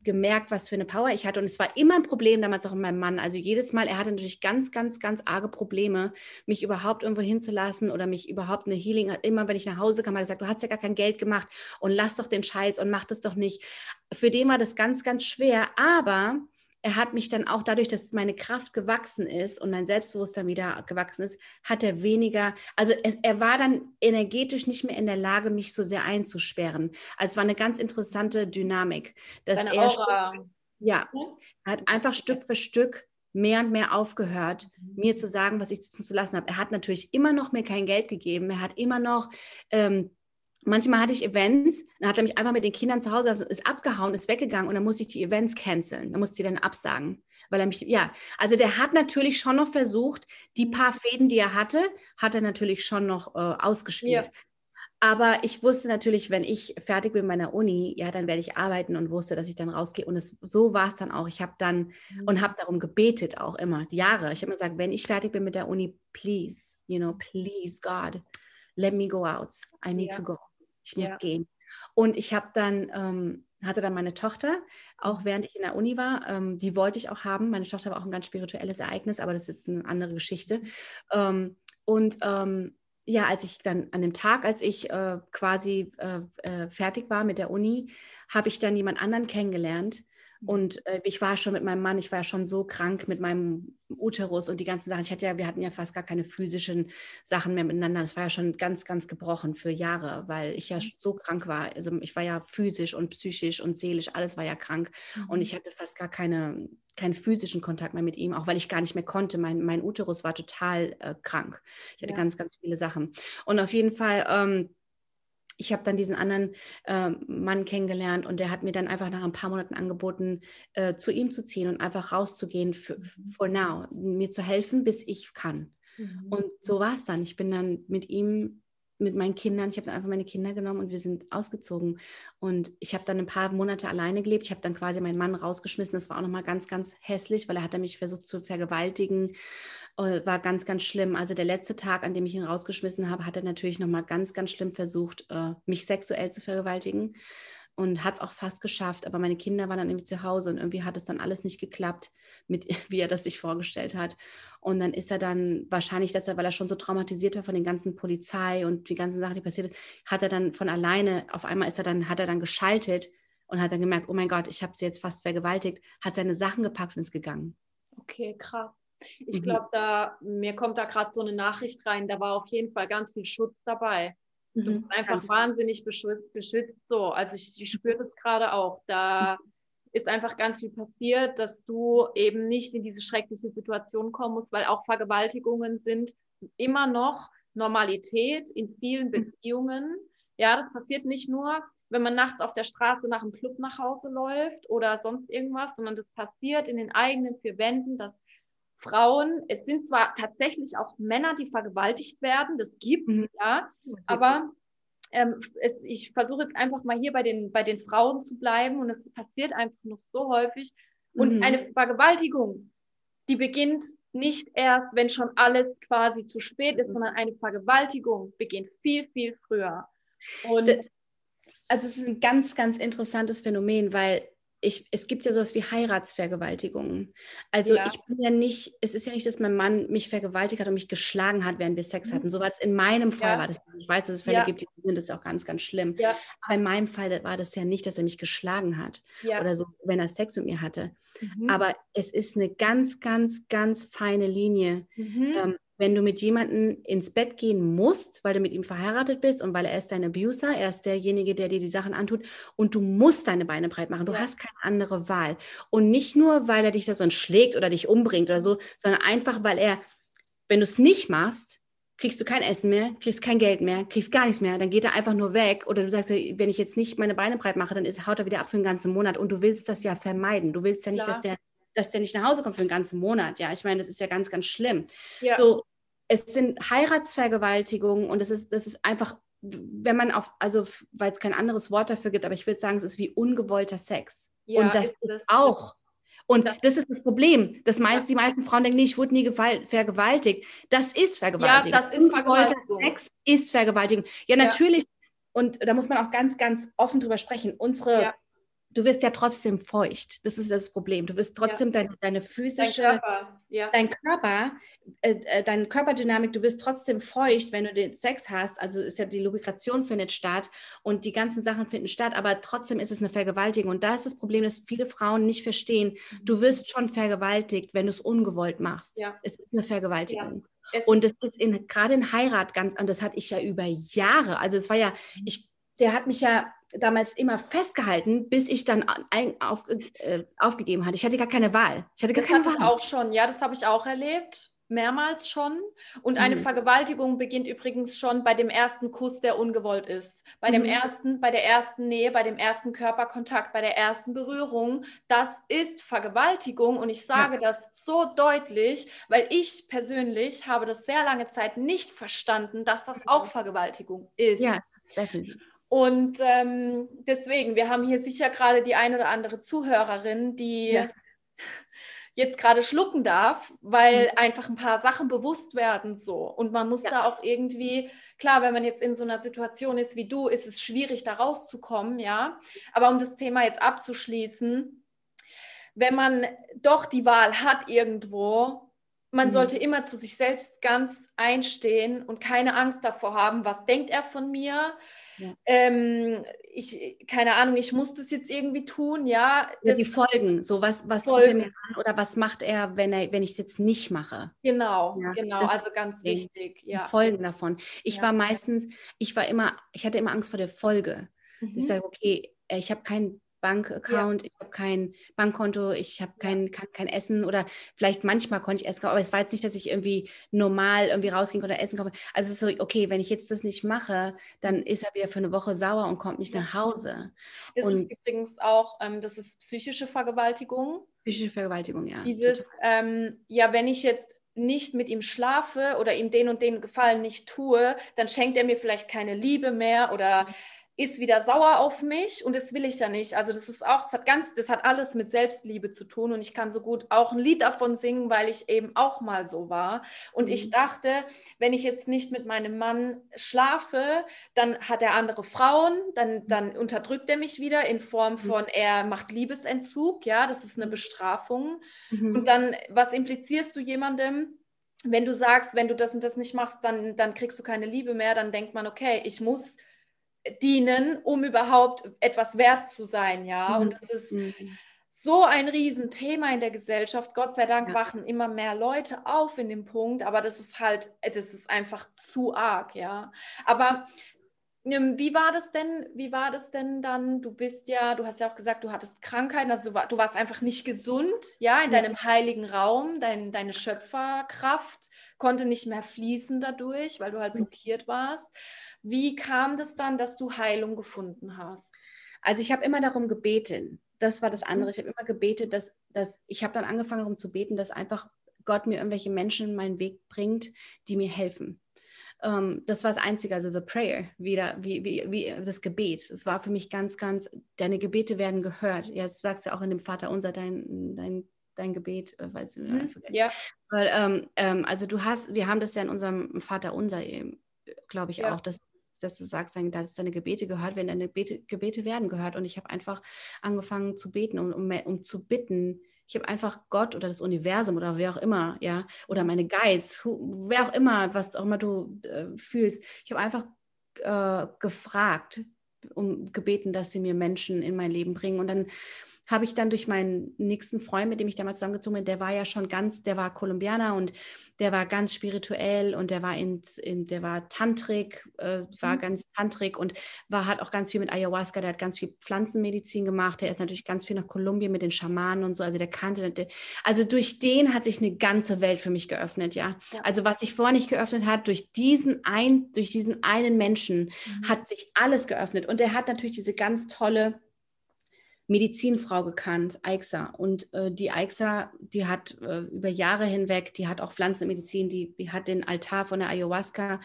gemerkt, was für eine Power ich hatte. Und es war immer ein Problem damals auch mit meinem Mann. Also jedes Mal, er hatte natürlich ganz, ganz, ganz arge Probleme, mich überhaupt irgendwo hinzulassen oder mich überhaupt eine Healing hat. Immer wenn ich nach Hause kam, hat er gesagt, du hast ja gar kein Geld gemacht und lass doch den Scheiß und mach das doch nicht. Für den war das ganz, ganz schwer. Aber er hat mich dann auch dadurch, dass meine Kraft gewachsen ist und mein Selbstbewusstsein wieder gewachsen ist, hat er weniger, also es, er war dann energetisch nicht mehr in der Lage, mich so sehr einzusperren. Also es war eine ganz interessante Dynamik, dass Deine er Aura. ja, er hat einfach Stück für Stück mehr und mehr aufgehört, mhm. mir zu sagen, was ich zu lassen habe. Er hat natürlich immer noch mir kein Geld gegeben. Er hat immer noch ähm, Manchmal hatte ich Events, dann hat er mich einfach mit den Kindern zu Hause, also ist abgehauen, ist weggegangen und dann musste ich die Events canceln. Dann musste ich dann absagen, weil er mich, ja, also der hat natürlich schon noch versucht, die paar Fäden, die er hatte, hat er natürlich schon noch äh, ausgespielt. Ja. Aber ich wusste natürlich, wenn ich fertig bin mit meiner Uni, ja, dann werde ich arbeiten und wusste, dass ich dann rausgehe. Und es, so war es dann auch. Ich habe dann mhm. und habe darum gebetet auch immer, die Jahre. Ich habe immer gesagt, wenn ich fertig bin mit der Uni, please, you know, please God, let me go out. I need ja. to go ich muss ja. gehen. Und ich habe dann, ähm, hatte dann meine Tochter, auch mhm. während ich in der Uni war, ähm, die wollte ich auch haben. Meine Tochter war auch ein ganz spirituelles Ereignis, aber das ist jetzt eine andere Geschichte. Mhm. Ähm, und ähm, ja, als ich dann an dem Tag, als ich äh, quasi äh, äh, fertig war mit der Uni, habe ich dann jemand anderen kennengelernt, und äh, ich war schon mit meinem Mann, ich war ja schon so krank mit meinem Uterus und die ganzen Sachen. Ich hatte ja, wir hatten ja fast gar keine physischen Sachen mehr miteinander. Das war ja schon ganz, ganz gebrochen für Jahre, weil ich ja mhm. so krank war. Also ich war ja physisch und psychisch und seelisch, alles war ja krank. Mhm. Und ich hatte fast gar keine, keinen physischen Kontakt mehr mit ihm, auch weil ich gar nicht mehr konnte. Mein, mein Uterus war total äh, krank. Ich hatte ja. ganz, ganz viele Sachen. Und auf jeden Fall. Ähm, ich habe dann diesen anderen äh, Mann kennengelernt und der hat mir dann einfach nach ein paar Monaten angeboten, äh, zu ihm zu ziehen und einfach rauszugehen für, for now, mir zu helfen, bis ich kann. Mhm. Und so war es dann. Ich bin dann mit ihm mit meinen Kindern. Ich habe dann einfach meine Kinder genommen und wir sind ausgezogen. Und ich habe dann ein paar Monate alleine gelebt. Ich habe dann quasi meinen Mann rausgeschmissen. Das war auch nochmal ganz, ganz hässlich, weil er hat mich versucht zu vergewaltigen. Äh, war ganz, ganz schlimm. Also der letzte Tag, an dem ich ihn rausgeschmissen habe, hat er natürlich nochmal ganz, ganz schlimm versucht, äh, mich sexuell zu vergewaltigen und hat es auch fast geschafft. Aber meine Kinder waren dann irgendwie zu Hause und irgendwie hat es dann alles nicht geklappt, mit wie er das sich vorgestellt hat. Und dann ist er dann wahrscheinlich, dass er, weil er schon so traumatisiert war von den ganzen Polizei und die ganzen Sachen, die passiert sind, hat er dann von alleine, auf einmal ist er dann, hat er dann geschaltet und hat dann gemerkt, oh mein Gott, ich habe sie jetzt fast vergewaltigt, hat seine Sachen gepackt und ist gegangen. Okay, krass. Ich mhm. glaube, da mir kommt da gerade so eine Nachricht rein, da war auf jeden Fall ganz viel Schutz dabei. Du mhm. bist einfach Ganz wahnsinnig beschützt, beschützt. So, also ich, ich spüre das gerade auch. Da ist einfach ganz viel passiert, dass du eben nicht in diese schreckliche Situation kommen musst, weil auch Vergewaltigungen sind immer noch Normalität in vielen mhm. Beziehungen. Ja, das passiert nicht nur, wenn man nachts auf der Straße nach einem Club nach Hause läuft oder sonst irgendwas, sondern das passiert in den eigenen vier Wänden, dass Frauen, es sind zwar tatsächlich auch Männer, die vergewaltigt werden, das gibt es, mhm. ja, aber ähm, es, ich versuche jetzt einfach mal hier bei den, bei den Frauen zu bleiben und es passiert einfach noch so häufig. Und mhm. eine Vergewaltigung, die beginnt nicht erst, wenn schon alles quasi zu spät ist, mhm. sondern eine Vergewaltigung beginnt viel, viel früher. Und also es ist ein ganz, ganz interessantes Phänomen, weil ich, es gibt ja sowas wie Heiratsvergewaltigungen. Also ja. ich bin ja nicht, es ist ja nicht, dass mein Mann mich vergewaltigt hat und mich geschlagen hat, während wir Sex mhm. hatten. So war es in meinem Fall ja. war das. Ich weiß, dass es Fälle ja. gibt, die sind das ist auch ganz, ganz schlimm. Aber in meinem Fall war das ja nicht, dass er mich geschlagen hat oder so, wenn er Sex mit mir hatte. Mhm. Aber es ist eine ganz, ganz, ganz feine Linie. Mhm. Ähm, wenn du mit jemandem ins Bett gehen musst, weil du mit ihm verheiratet bist und weil er ist dein Abuser, er ist derjenige, der dir die Sachen antut und du musst deine Beine breit machen. Du ja. hast keine andere Wahl. Und nicht nur, weil er dich da sonst schlägt oder dich umbringt oder so, sondern einfach, weil er, wenn du es nicht machst, kriegst du kein Essen mehr, kriegst kein Geld mehr, kriegst gar nichts mehr, dann geht er einfach nur weg. Oder du sagst, wenn ich jetzt nicht meine Beine breit mache, dann ist, haut er wieder ab für den ganzen Monat. Und du willst das ja vermeiden. Du willst ja nicht, Klar. dass der dass der nicht nach Hause kommt für den ganzen Monat. Ja, ich meine, das ist ja ganz, ganz schlimm. Ja. So, es sind Heiratsvergewaltigungen und es ist, das ist einfach, wenn man auf, also weil es kein anderes Wort dafür gibt, aber ich würde sagen, es ist wie ungewollter Sex. Ja, und das ist, das auch. Und das, das, ist das Problem. Das meist, Die meisten Frauen denken, nee, ich wurde nie vergewaltigt. Das ist Vergewaltigung. Ja, das ist Vergewaltigung. Sex ist Vergewaltigung. Ja, natürlich. Ja. Und da muss man auch ganz, ganz offen drüber sprechen. Unsere ja du wirst ja trotzdem feucht. Das ist das Problem. Du wirst trotzdem ja. deine, deine physische, dein Körper, ja. dein Körper äh, äh, deine Körperdynamik, du wirst trotzdem feucht, wenn du den Sex hast. Also ist ja die Lubrikation findet statt und die ganzen Sachen finden statt, aber trotzdem ist es eine Vergewaltigung. Und da ist das Problem, dass viele Frauen nicht verstehen, mhm. du wirst schon vergewaltigt, wenn du es ungewollt machst. Ja. Es ist eine Vergewaltigung. Ja. Und es ist in, gerade in Heirat ganz anders, das hatte ich ja über Jahre. Also es war ja, mhm. ich, der hat mich ja damals immer festgehalten, bis ich dann auf, äh, aufgegeben hatte. Ich hatte gar keine Wahl. Ich hatte gar das keine Wahl. Ich auch schon, ja, das habe ich auch erlebt. Mehrmals schon. Und eine mhm. Vergewaltigung beginnt übrigens schon bei dem ersten Kuss, der ungewollt ist. Bei mhm. dem ersten, bei der ersten Nähe, bei dem ersten Körperkontakt, bei der ersten Berührung. Das ist Vergewaltigung. Und ich sage ja. das so deutlich, weil ich persönlich habe das sehr lange Zeit nicht verstanden, dass das auch Vergewaltigung ist. Ja, definitiv. Und ähm, deswegen, wir haben hier sicher gerade die ein oder andere Zuhörerin, die ja. jetzt gerade schlucken darf, weil mhm. einfach ein paar Sachen bewusst werden so. Und man muss ja. da auch irgendwie, klar, wenn man jetzt in so einer Situation ist wie du, ist es schwierig, da rauszukommen, ja. Aber um das Thema jetzt abzuschließen, wenn man doch die Wahl hat irgendwo, man mhm. sollte immer zu sich selbst ganz einstehen und keine Angst davor haben, was denkt er von mir, ja. Ähm, ich, keine Ahnung, ich muss das jetzt irgendwie tun, ja. ja die Folgen, so was, was Folgen. tut er mir an oder was macht er, wenn er, wenn ich es jetzt nicht mache? Genau, ja, genau, also ganz wichtig, ja. Folgen davon. Ich war meistens, ich war immer, ich hatte immer Angst vor der Folge. Mhm. Ich sage, okay, ich habe keinen Bankaccount, ja. ich habe kein Bankkonto, ich habe kein, kein, kein, Essen oder vielleicht manchmal konnte ich essen, aber es war jetzt nicht, dass ich irgendwie normal irgendwie rausging oder essen konnte. Also es ist so, okay, wenn ich jetzt das nicht mache, dann ist er wieder für eine Woche sauer und kommt nicht nach Hause. Das und ist übrigens auch, ähm, das ist psychische Vergewaltigung. Psychische Vergewaltigung, ja. Dieses, ähm, ja, wenn ich jetzt nicht mit ihm schlafe oder ihm den und den Gefallen nicht tue, dann schenkt er mir vielleicht keine Liebe mehr oder ist wieder sauer auf mich und das will ich ja nicht. Also das ist auch, das hat ganz, das hat alles mit Selbstliebe zu tun und ich kann so gut auch ein Lied davon singen, weil ich eben auch mal so war. Und mhm. ich dachte, wenn ich jetzt nicht mit meinem Mann schlafe, dann hat er andere Frauen, dann, mhm. dann unterdrückt er mich wieder in Form mhm. von, er macht Liebesentzug, ja, das ist eine mhm. Bestrafung. Mhm. Und dann, was implizierst du jemandem? Wenn du sagst, wenn du das und das nicht machst, dann, dann kriegst du keine Liebe mehr, dann denkt man, okay, ich muss dienen, um überhaupt etwas wert zu sein, ja. Mhm. Und das ist mhm. so ein Riesenthema in der Gesellschaft. Gott sei Dank ja. wachen immer mehr Leute auf in dem Punkt, aber das ist halt, das ist einfach zu arg, ja. Aber wie war das denn? Wie war das denn dann? Du bist ja, du hast ja auch gesagt, du hattest Krankheiten, also du warst einfach nicht gesund, ja, in deinem heiligen Raum, dein, deine Schöpferkraft konnte nicht mehr fließen dadurch, weil du halt mhm. blockiert warst. Wie kam das dann, dass du Heilung gefunden hast? Also ich habe immer darum gebeten. Das war das mhm. andere. Ich habe immer gebetet, dass, dass ich habe dann angefangen darum zu beten, dass einfach Gott mir irgendwelche Menschen in meinen Weg bringt, die mir helfen. Ähm, das war das Einzige, also the prayer, wieder, wie, wie, wie das Gebet. Es war für mich ganz, ganz, deine Gebete werden gehört. Ja, das sagst du ja auch in dem Vater unser, dein, dein, dein Gebet, äh, weiß ich nicht. Ja. Weil, ähm, ähm, also du hast, wir haben das ja in unserem Vater unser, glaube ich ja. auch, dass dass du sagst, dass deine Gebete gehört werden, deine Gebete, Gebete werden gehört. Und ich habe einfach angefangen zu beten, um, um, um zu bitten. Ich habe einfach Gott oder das Universum oder wer auch immer, ja, oder meine Guides, wer auch immer, was auch immer du äh, fühlst. Ich habe einfach äh, gefragt, um gebeten, dass sie mir Menschen in mein Leben bringen. Und dann habe ich dann durch meinen nächsten Freund, mit dem ich damals zusammengezogen bin, der war ja schon ganz, der war Kolumbianer und der war ganz spirituell und der war in, in der war Tantrik, äh, war mhm. ganz Tantrik und war hat auch ganz viel mit Ayahuasca, der hat ganz viel Pflanzenmedizin gemacht, der ist natürlich ganz viel nach Kolumbien mit den Schamanen und so, also der kannte, der, also durch den hat sich eine ganze Welt für mich geöffnet, ja. ja. Also was sich vorher nicht geöffnet hat, durch diesen ein, durch diesen einen Menschen mhm. hat sich alles geöffnet und der hat natürlich diese ganz tolle Medizinfrau gekannt, Aixa. Und äh, die Aixa, die hat äh, über Jahre hinweg, die hat auch Pflanzenmedizin, die, die, hat den Altar von der Ayahuasca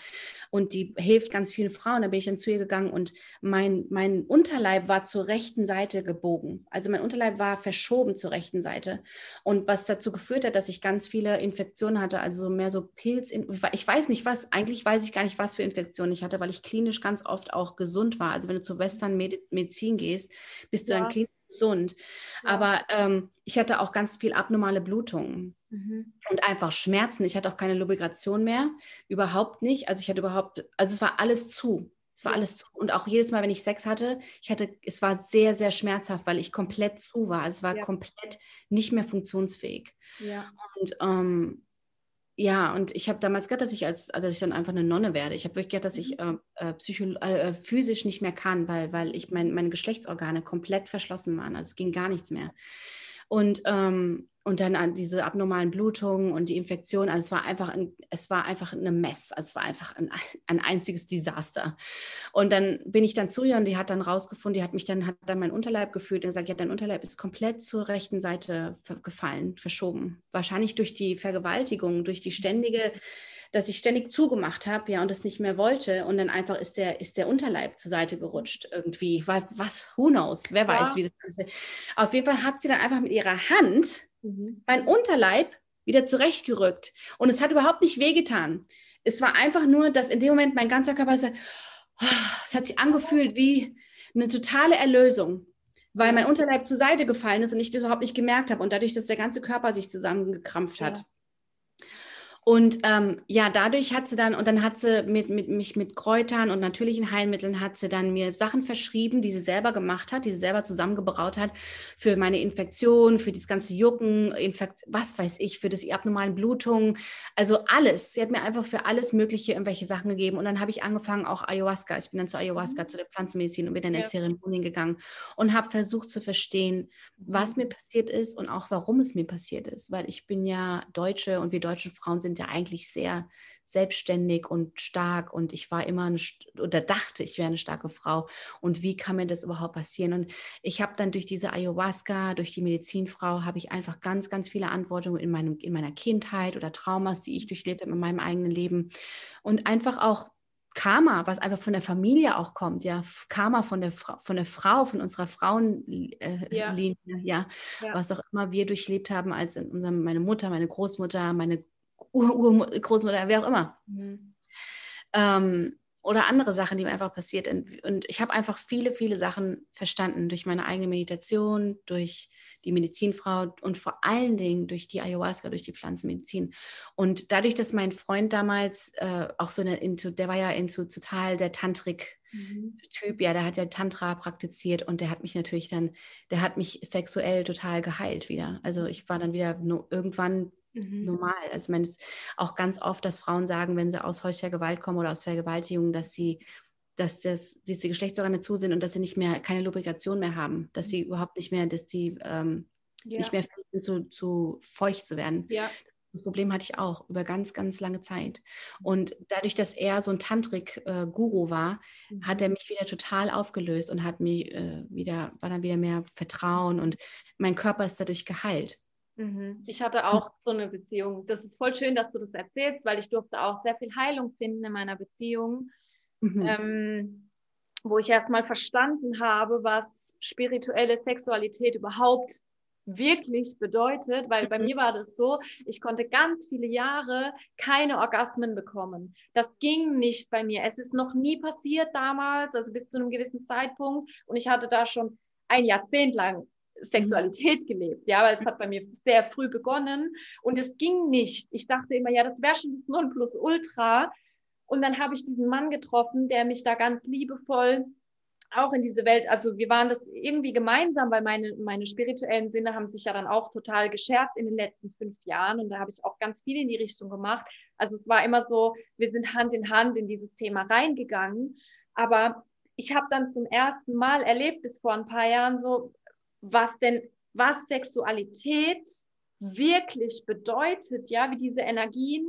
und die hilft ganz vielen Frauen. Da bin ich dann zu ihr gegangen und mein, mein Unterleib war zur rechten Seite gebogen. Also mein Unterleib war verschoben zur rechten Seite. Und was dazu geführt hat, dass ich ganz viele Infektionen hatte, also mehr so Pilz. Ich weiß nicht was, eigentlich weiß ich gar nicht, was für Infektionen ich hatte, weil ich klinisch ganz oft auch gesund war. Also wenn du zur Western Medizin gehst, bist du ja. dann klinisch gesund. Ja. Aber ähm, ich hatte auch ganz viel abnormale Blutungen mhm. und einfach Schmerzen. Ich hatte auch keine Lubigration mehr, überhaupt nicht. Also ich hatte überhaupt, also es war alles zu. Es war alles zu. Und auch jedes Mal, wenn ich Sex hatte, ich hatte, es war sehr, sehr schmerzhaft, weil ich komplett zu war. Es war ja. komplett nicht mehr funktionsfähig. Ja. Und ähm, ja, und ich habe damals gedacht, dass ich als, dass ich dann einfach eine Nonne werde. Ich habe wirklich gedacht, dass ich mhm. äh, äh, äh, physisch nicht mehr kann, weil, weil ich mein, meine Geschlechtsorgane komplett verschlossen waren. Also es ging gar nichts mehr. Und ähm, und dann diese abnormalen Blutungen und die Infektion. Also es war einfach ein, es war einfach eine Mess. Also es war einfach ein, ein einziges Desaster. Und dann bin ich dann zu ihr und die hat dann rausgefunden, die hat mich dann, hat dann mein Unterleib gefühlt und gesagt, ja, dein Unterleib ist komplett zur rechten Seite gefallen, verschoben. Wahrscheinlich durch die Vergewaltigung, durch die ständige dass ich ständig zugemacht habe, ja, und es nicht mehr wollte. Und dann einfach ist der, ist der Unterleib zur Seite gerutscht irgendwie. Was, was who knows? Wer ja. weiß, wie das ist. Auf jeden Fall hat sie dann einfach mit ihrer Hand mhm. mein Unterleib wieder zurechtgerückt. Und es hat überhaupt nicht wehgetan. Es war einfach nur, dass in dem Moment mein ganzer Körper so, es hat sich angefühlt wie eine totale Erlösung, weil mein Unterleib zur Seite gefallen ist und ich das überhaupt nicht gemerkt habe und dadurch, dass der ganze Körper sich zusammengekrampft hat. Ja. Und ähm, ja, dadurch hat sie dann, und dann hat sie mit, mit, mich mit Kräutern und natürlichen Heilmitteln, hat sie dann mir Sachen verschrieben, die sie selber gemacht hat, die sie selber zusammengebraut hat für meine Infektion, für das ganze Jucken, Infekt, was weiß ich, für das abnormalen Blutungen, also alles. Sie hat mir einfach für alles Mögliche irgendwelche Sachen gegeben. Und dann habe ich angefangen, auch Ayahuasca. Ich bin dann zu Ayahuasca, mhm. zu der Pflanzenmedizin und bin dann in ja. Zeremonien gegangen und habe versucht zu verstehen, was mhm. mir passiert ist und auch warum es mir passiert ist. Weil ich bin ja Deutsche und wir deutschen Frauen sind ja eigentlich sehr selbstständig und stark und ich war immer eine, oder dachte, ich wäre eine starke Frau und wie kann mir das überhaupt passieren? Und ich habe dann durch diese Ayahuasca, durch die Medizinfrau, habe ich einfach ganz, ganz viele Antworten in, meinem, in meiner Kindheit oder Traumas, die ich durchlebt habe in meinem eigenen Leben und einfach auch Karma, was einfach von der Familie auch kommt, ja, Karma von der, Fra von der Frau, von unserer Frauenlinie, äh, ja. ja. ja. was auch immer wir durchlebt haben, als in unserem, meine Mutter, meine Großmutter, meine Urgroßmutter, wer auch immer. Mhm. Ähm, oder andere Sachen, die mir einfach passiert sind. Und ich habe einfach viele, viele Sachen verstanden durch meine eigene Meditation, durch die Medizinfrau und vor allen Dingen durch die Ayahuasca, durch die Pflanzenmedizin. Und dadurch, dass mein Freund damals äh, auch so eine, into, der war ja into total der Tantrik-Typ, mhm. ja, der hat ja Tantra praktiziert und der hat mich natürlich dann, der hat mich sexuell total geheilt wieder. Also ich war dann wieder no, irgendwann Mhm. normal. Also ich meine, es ist auch ganz oft, dass Frauen sagen, wenn sie aus häuslicher Gewalt kommen oder aus Vergewaltigung, dass sie dass das, diese Geschlechtsorgane zu sind und dass sie nicht mehr keine Lubrikation mehr haben, dass sie überhaupt nicht mehr, dass sie ähm, ja. nicht mehr zu, zu feucht zu werden. Ja. Das Problem hatte ich auch über ganz, ganz lange Zeit. Mhm. Und dadurch, dass er so ein Tantrik-Guru äh, war, mhm. hat er mich wieder total aufgelöst und hat mir äh, wieder, war dann wieder mehr Vertrauen und mein Körper ist dadurch geheilt. Mhm. Ich hatte auch so eine Beziehung. Das ist voll schön, dass du das erzählst, weil ich durfte auch sehr viel Heilung finden in meiner Beziehung, mhm. ähm, wo ich erstmal verstanden habe, was spirituelle Sexualität überhaupt wirklich bedeutet, weil bei mhm. mir war das so, ich konnte ganz viele Jahre keine Orgasmen bekommen. Das ging nicht bei mir. Es ist noch nie passiert damals, also bis zu einem gewissen Zeitpunkt. Und ich hatte da schon ein Jahrzehnt lang Sexualität gelebt, ja, weil es hat bei mir sehr früh begonnen und es ging nicht. Ich dachte immer, ja, das wäre schon das Nonplusultra. Und dann habe ich diesen Mann getroffen, der mich da ganz liebevoll auch in diese Welt, also wir waren das irgendwie gemeinsam, weil meine, meine spirituellen Sinne haben sich ja dann auch total geschärft in den letzten fünf Jahren und da habe ich auch ganz viel in die Richtung gemacht. Also es war immer so, wir sind Hand in Hand in dieses Thema reingegangen, aber ich habe dann zum ersten Mal erlebt, bis vor ein paar Jahren so, was denn, was Sexualität wirklich bedeutet, ja, wie diese Energien,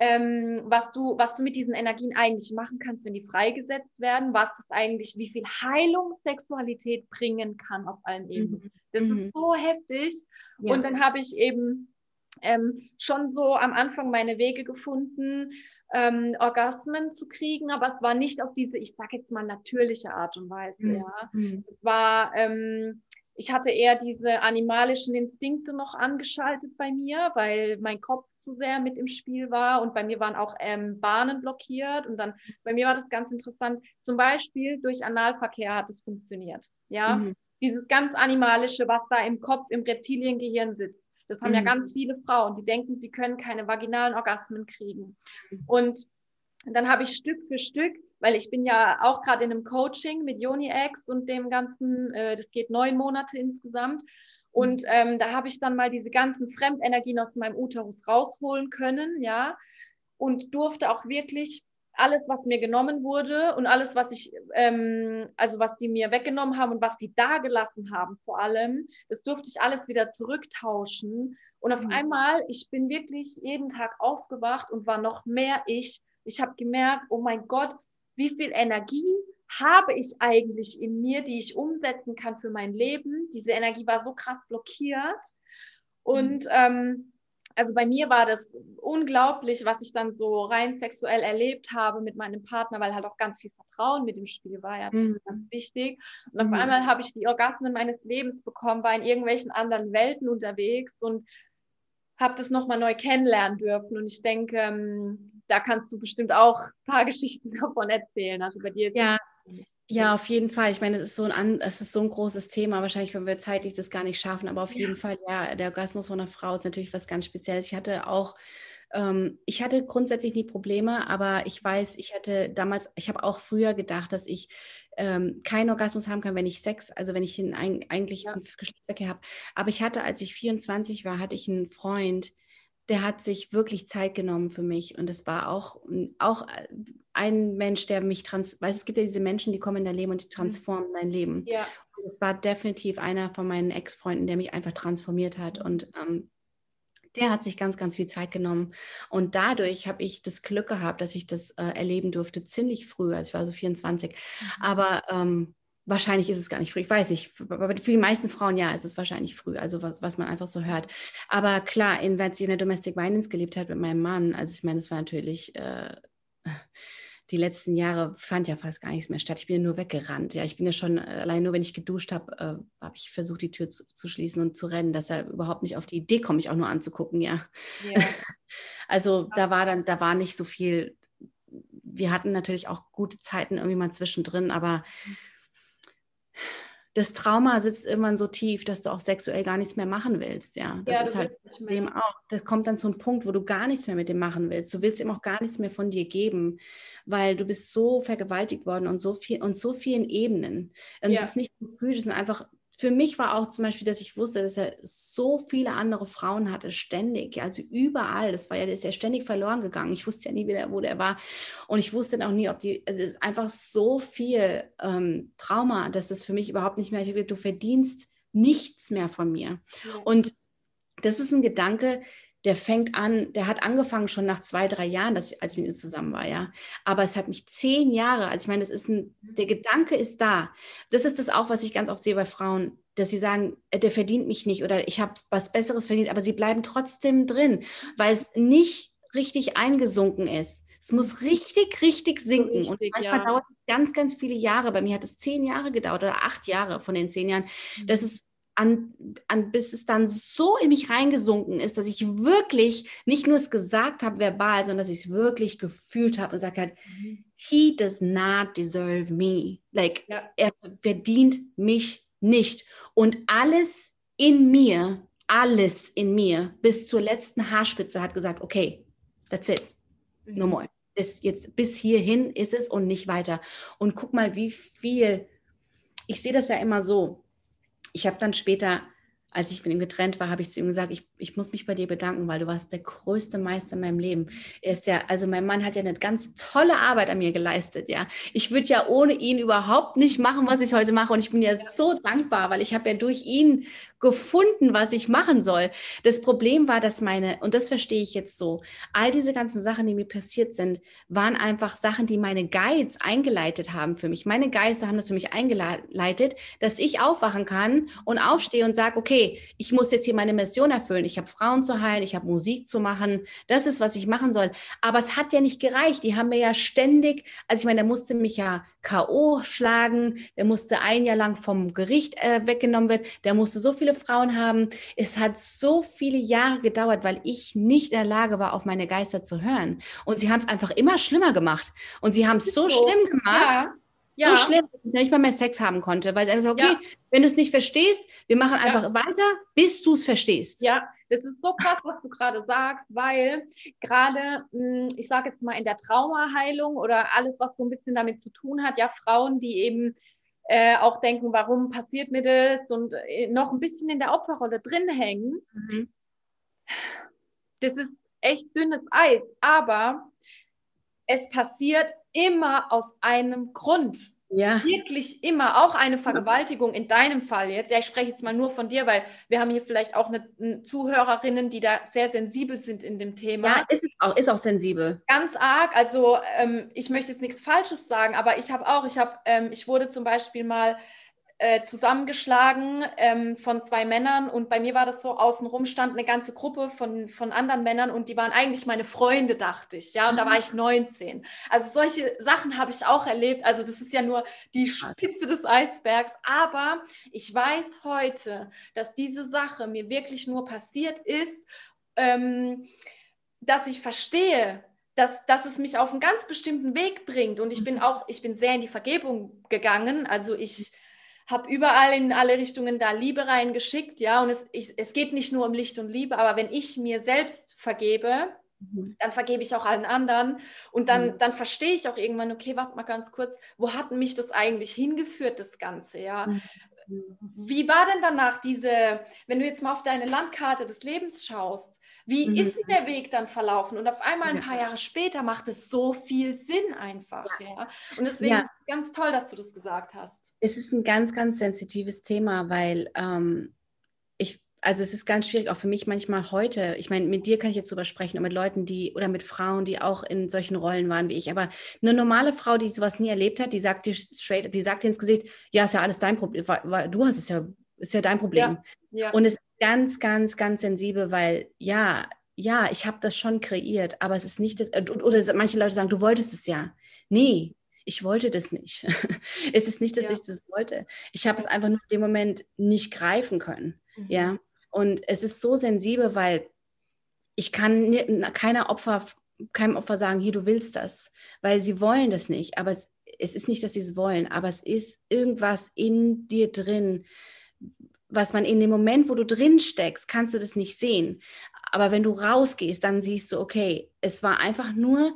ähm, was du, was du mit diesen Energien eigentlich machen kannst, wenn die freigesetzt werden, was das eigentlich, wie viel Heilung Sexualität bringen kann auf allen Ebenen. Mhm. Das mhm. ist so heftig. Ja. Und dann habe ich eben ähm, schon so am Anfang meine Wege gefunden, ähm, Orgasmen zu kriegen, aber es war nicht auf diese, ich sage jetzt mal, natürliche Art und Weise. Mhm. Ja. Mhm. Es war ähm, ich hatte eher diese animalischen Instinkte noch angeschaltet bei mir, weil mein Kopf zu sehr mit im Spiel war und bei mir waren auch ähm, Bahnen blockiert und dann bei mir war das ganz interessant. Zum Beispiel durch Analverkehr hat es funktioniert. Ja, mhm. dieses ganz animalische, was da im Kopf, im Reptiliengehirn sitzt. Das haben mhm. ja ganz viele Frauen, die denken, sie können keine vaginalen Orgasmen kriegen. Mhm. Und dann habe ich Stück für Stück weil ich bin ja auch gerade in einem Coaching mit Yoni-X und dem ganzen, äh, das geht neun Monate insgesamt. Und mhm. ähm, da habe ich dann mal diese ganzen Fremdenergien aus meinem Uterus rausholen können, ja, und durfte auch wirklich alles, was mir genommen wurde und alles, was ich, ähm, also was sie mir weggenommen haben und was sie da gelassen haben, vor allem, das durfte ich alles wieder zurücktauschen. Und auf mhm. einmal, ich bin wirklich jeden Tag aufgewacht und war noch mehr ich. Ich habe gemerkt, oh mein Gott, wie viel Energie habe ich eigentlich in mir, die ich umsetzen kann für mein Leben. Diese Energie war so krass blockiert. Und mhm. ähm, also bei mir war das unglaublich, was ich dann so rein sexuell erlebt habe mit meinem Partner, weil halt auch ganz viel Vertrauen mit dem Spiel war, ja, das mhm. ist ganz wichtig. Und auf mhm. einmal habe ich die Orgasmen meines Lebens bekommen, war in irgendwelchen anderen Welten unterwegs und habe das nochmal neu kennenlernen dürfen. Und ich denke, ähm, da kannst du bestimmt auch ein paar Geschichten davon erzählen. Also bei dir ist ja. Ja, auf jeden Fall. Ich meine, es ist so ein, es ist so ein großes Thema. Wahrscheinlich, wenn wir zeitlich das gar nicht schaffen, aber auf ja. jeden Fall, ja, der Orgasmus von einer Frau ist natürlich was ganz Spezielles. Ich hatte auch ähm, ich hatte grundsätzlich nie Probleme, aber ich weiß, ich hatte damals, ich habe auch früher gedacht, dass ich ähm, keinen Orgasmus haben kann, wenn ich Sex, also wenn ich den ein, eigentlich ja. Geschlechtsverkehr habe. Aber ich hatte, als ich 24 war, hatte ich einen Freund, der hat sich wirklich Zeit genommen für mich und es war auch, auch ein Mensch, der mich trans, weil es gibt ja diese Menschen, die kommen in dein Leben und die mhm. transformen dein Leben. Ja. Und es war definitiv einer von meinen Ex-Freunden, der mich einfach transformiert hat und ähm, der hat sich ganz, ganz viel Zeit genommen. Und dadurch habe ich das Glück gehabt, dass ich das äh, erleben durfte, ziemlich früh. Also ich war so 24. Mhm. Aber ähm, wahrscheinlich ist es gar nicht früh. Ich weiß nicht. Aber für die meisten Frauen ja, ist es wahrscheinlich früh. Also was, was man einfach so hört. Aber klar, in, wenn sie in der Domestic Violence gelebt hat mit meinem Mann, also ich meine, es war natürlich. Äh, die letzten Jahre fand ja fast gar nichts mehr statt. Ich bin ja nur weggerannt. Ja, ich bin ja schon, äh, allein nur wenn ich geduscht habe, äh, habe ich versucht, die Tür zu, zu, schließen und zu rennen, dass er überhaupt nicht auf die Idee kommt, mich auch nur anzugucken, ja. ja. also da war dann, da war nicht so viel. Wir hatten natürlich auch gute Zeiten irgendwie mal zwischendrin, aber mhm das Trauma sitzt irgendwann so tief, dass du auch sexuell gar nichts mehr machen willst. Ja, das ja, ist halt dem auch. Das kommt dann zu einem Punkt, wo du gar nichts mehr mit dem machen willst. Du willst ihm auch gar nichts mehr von dir geben, weil du bist so vergewaltigt worden und so viel und so vielen Ebenen. Und ja. es ist nicht ein Gefühl, es sind einfach für mich war auch zum Beispiel, dass ich wusste, dass er so viele andere Frauen hatte, ständig, also überall. Das war ja, der ist ja ständig verloren gegangen. Ich wusste ja nie, wieder, wo der war. Und ich wusste dann auch nie, ob die, also es ist einfach so viel ähm, Trauma, dass das für mich überhaupt nicht mehr, ich, du verdienst nichts mehr von mir. Ja. Und das ist ein Gedanke, der fängt an, der hat angefangen schon nach zwei, drei Jahren, dass ich, als ich mit ihm zusammen war, ja. Aber es hat mich zehn Jahre, also ich meine, das ist ein, der Gedanke ist da. Das ist das auch, was ich ganz oft sehe bei Frauen, dass sie sagen, äh, der verdient mich nicht oder ich habe was Besseres verdient, aber sie bleiben trotzdem drin, weil es nicht richtig eingesunken ist. Es muss richtig, richtig sinken. Richtig, und manchmal ja. dauert es ganz, ganz viele Jahre. Bei mir hat es zehn Jahre gedauert oder acht Jahre von den zehn Jahren, dass es an, an, bis es dann so in mich reingesunken ist, dass ich wirklich nicht nur es gesagt habe verbal, sondern dass ich es wirklich gefühlt habe und gesagt habe, mhm. he does not deserve me. Like, ja. er verdient mich nicht. Und alles in mir, alles in mir, bis zur letzten Haarspitze hat gesagt, okay, that's it, no mhm. more. Das jetzt bis hierhin ist es und nicht weiter. Und guck mal, wie viel, ich sehe das ja immer so, ich habe dann später, als ich von ihm getrennt war, habe ich zu ihm gesagt, ich, ich muss mich bei dir bedanken, weil du warst der größte Meister in meinem Leben. Er ist ja, also mein Mann hat ja eine ganz tolle Arbeit an mir geleistet, ja. Ich würde ja ohne ihn überhaupt nicht machen, was ich heute mache. Und ich bin ja so dankbar, weil ich habe ja durch ihn gefunden, was ich machen soll. Das Problem war, dass meine, und das verstehe ich jetzt so, all diese ganzen Sachen, die mir passiert sind, waren einfach Sachen, die meine Guides eingeleitet haben für mich. Meine Geister haben das für mich eingeleitet, dass ich aufwachen kann und aufstehe und sage, okay, ich muss jetzt hier meine Mission erfüllen. Ich habe Frauen zu heilen, ich habe Musik zu machen. Das ist, was ich machen soll. Aber es hat ja nicht gereicht. Die haben mir ja ständig, also ich meine, der musste mich ja K.O. schlagen, der musste ein Jahr lang vom Gericht äh, weggenommen werden, der musste so viele Frauen haben. Es hat so viele Jahre gedauert, weil ich nicht in der Lage war, auf meine Geister zu hören. Und sie haben es einfach immer schlimmer gemacht. Und sie haben es so, so, schlimm gemacht. Ja. Ja. So schlimm, dass ich nicht mal mehr Sex haben konnte, weil er gesagt okay, ja. wenn du es nicht verstehst, wir machen einfach ja. weiter, bis du es verstehst. Ja, das ist so krass, was du gerade sagst, weil gerade, hm, ich sage jetzt mal in der Traumaheilung oder alles, was so ein bisschen damit zu tun hat, ja, Frauen, die eben äh, auch denken, warum passiert mir das und äh, noch ein bisschen in der Opferrolle drin hängen. Mhm. Das ist echt dünnes Eis, aber es passiert immer aus einem Grund. Ja. Wirklich immer, auch eine Vergewaltigung in deinem Fall jetzt. Ja, ich spreche jetzt mal nur von dir, weil wir haben hier vielleicht auch eine, Zuhörerinnen, die da sehr sensibel sind in dem Thema. Ja, ist auch, ist auch sensibel. Ganz arg. Also ähm, ich möchte jetzt nichts Falsches sagen, aber ich habe auch, ich habe, ähm, ich wurde zum Beispiel mal äh, zusammengeschlagen ähm, von zwei Männern und bei mir war das so, außenrum stand eine ganze Gruppe von, von anderen Männern und die waren eigentlich meine Freunde, dachte ich, ja, und mhm. da war ich 19. Also solche Sachen habe ich auch erlebt, also das ist ja nur die Spitze des Eisbergs, aber ich weiß heute, dass diese Sache mir wirklich nur passiert ist, ähm, dass ich verstehe, dass, dass es mich auf einen ganz bestimmten Weg bringt. Und ich bin mhm. auch, ich bin sehr in die Vergebung gegangen. Also ich habe überall in alle Richtungen da Liebe reingeschickt, ja, und es, ich, es geht nicht nur um Licht und Liebe, aber wenn ich mir selbst vergebe, mhm. dann vergebe ich auch allen anderen und dann, mhm. dann verstehe ich auch irgendwann, okay, warte mal ganz kurz, wo hat mich das eigentlich hingeführt, das Ganze, ja? Mhm. Wie war denn danach diese, wenn du jetzt mal auf deine Landkarte des Lebens schaust, wie mhm. ist der Weg dann verlaufen? Und auf einmal ein paar Jahre später macht es so viel Sinn einfach. Ja. ja. Und deswegen ja. ist es ganz toll, dass du das gesagt hast. Es ist ein ganz, ganz sensitives Thema, weil ähm, ich, also es ist ganz schwierig, auch für mich manchmal heute. Ich meine, mit dir kann ich jetzt drüber sprechen und mit Leuten, die oder mit Frauen, die auch in solchen Rollen waren wie ich. Aber eine normale Frau, die sowas nie erlebt hat, die sagt dir straight, die sagt dir ins Gesicht, ja, ist ja alles dein Problem, weil du hast es ja, ist ja dein Problem. Ja, ja. Und es ist ganz, ganz, ganz sensibel, weil ja, ja, ich habe das schon kreiert, aber es ist nicht das, äh, oder manche Leute sagen, du wolltest es ja. Nee, ich wollte das nicht. es ist nicht, dass ja. ich das wollte. Ich habe es einfach nur in dem Moment nicht greifen können. Mhm. Ja. Und es ist so sensibel, weil ich kann keiner Opfer, keinem Opfer sagen, hier, du willst das, weil sie wollen das nicht. Aber es, es ist nicht, dass sie es wollen, aber es ist irgendwas in dir drin, was man in dem Moment, wo du drin steckst, kannst du das nicht sehen. Aber wenn du rausgehst, dann siehst du, okay, es war einfach nur,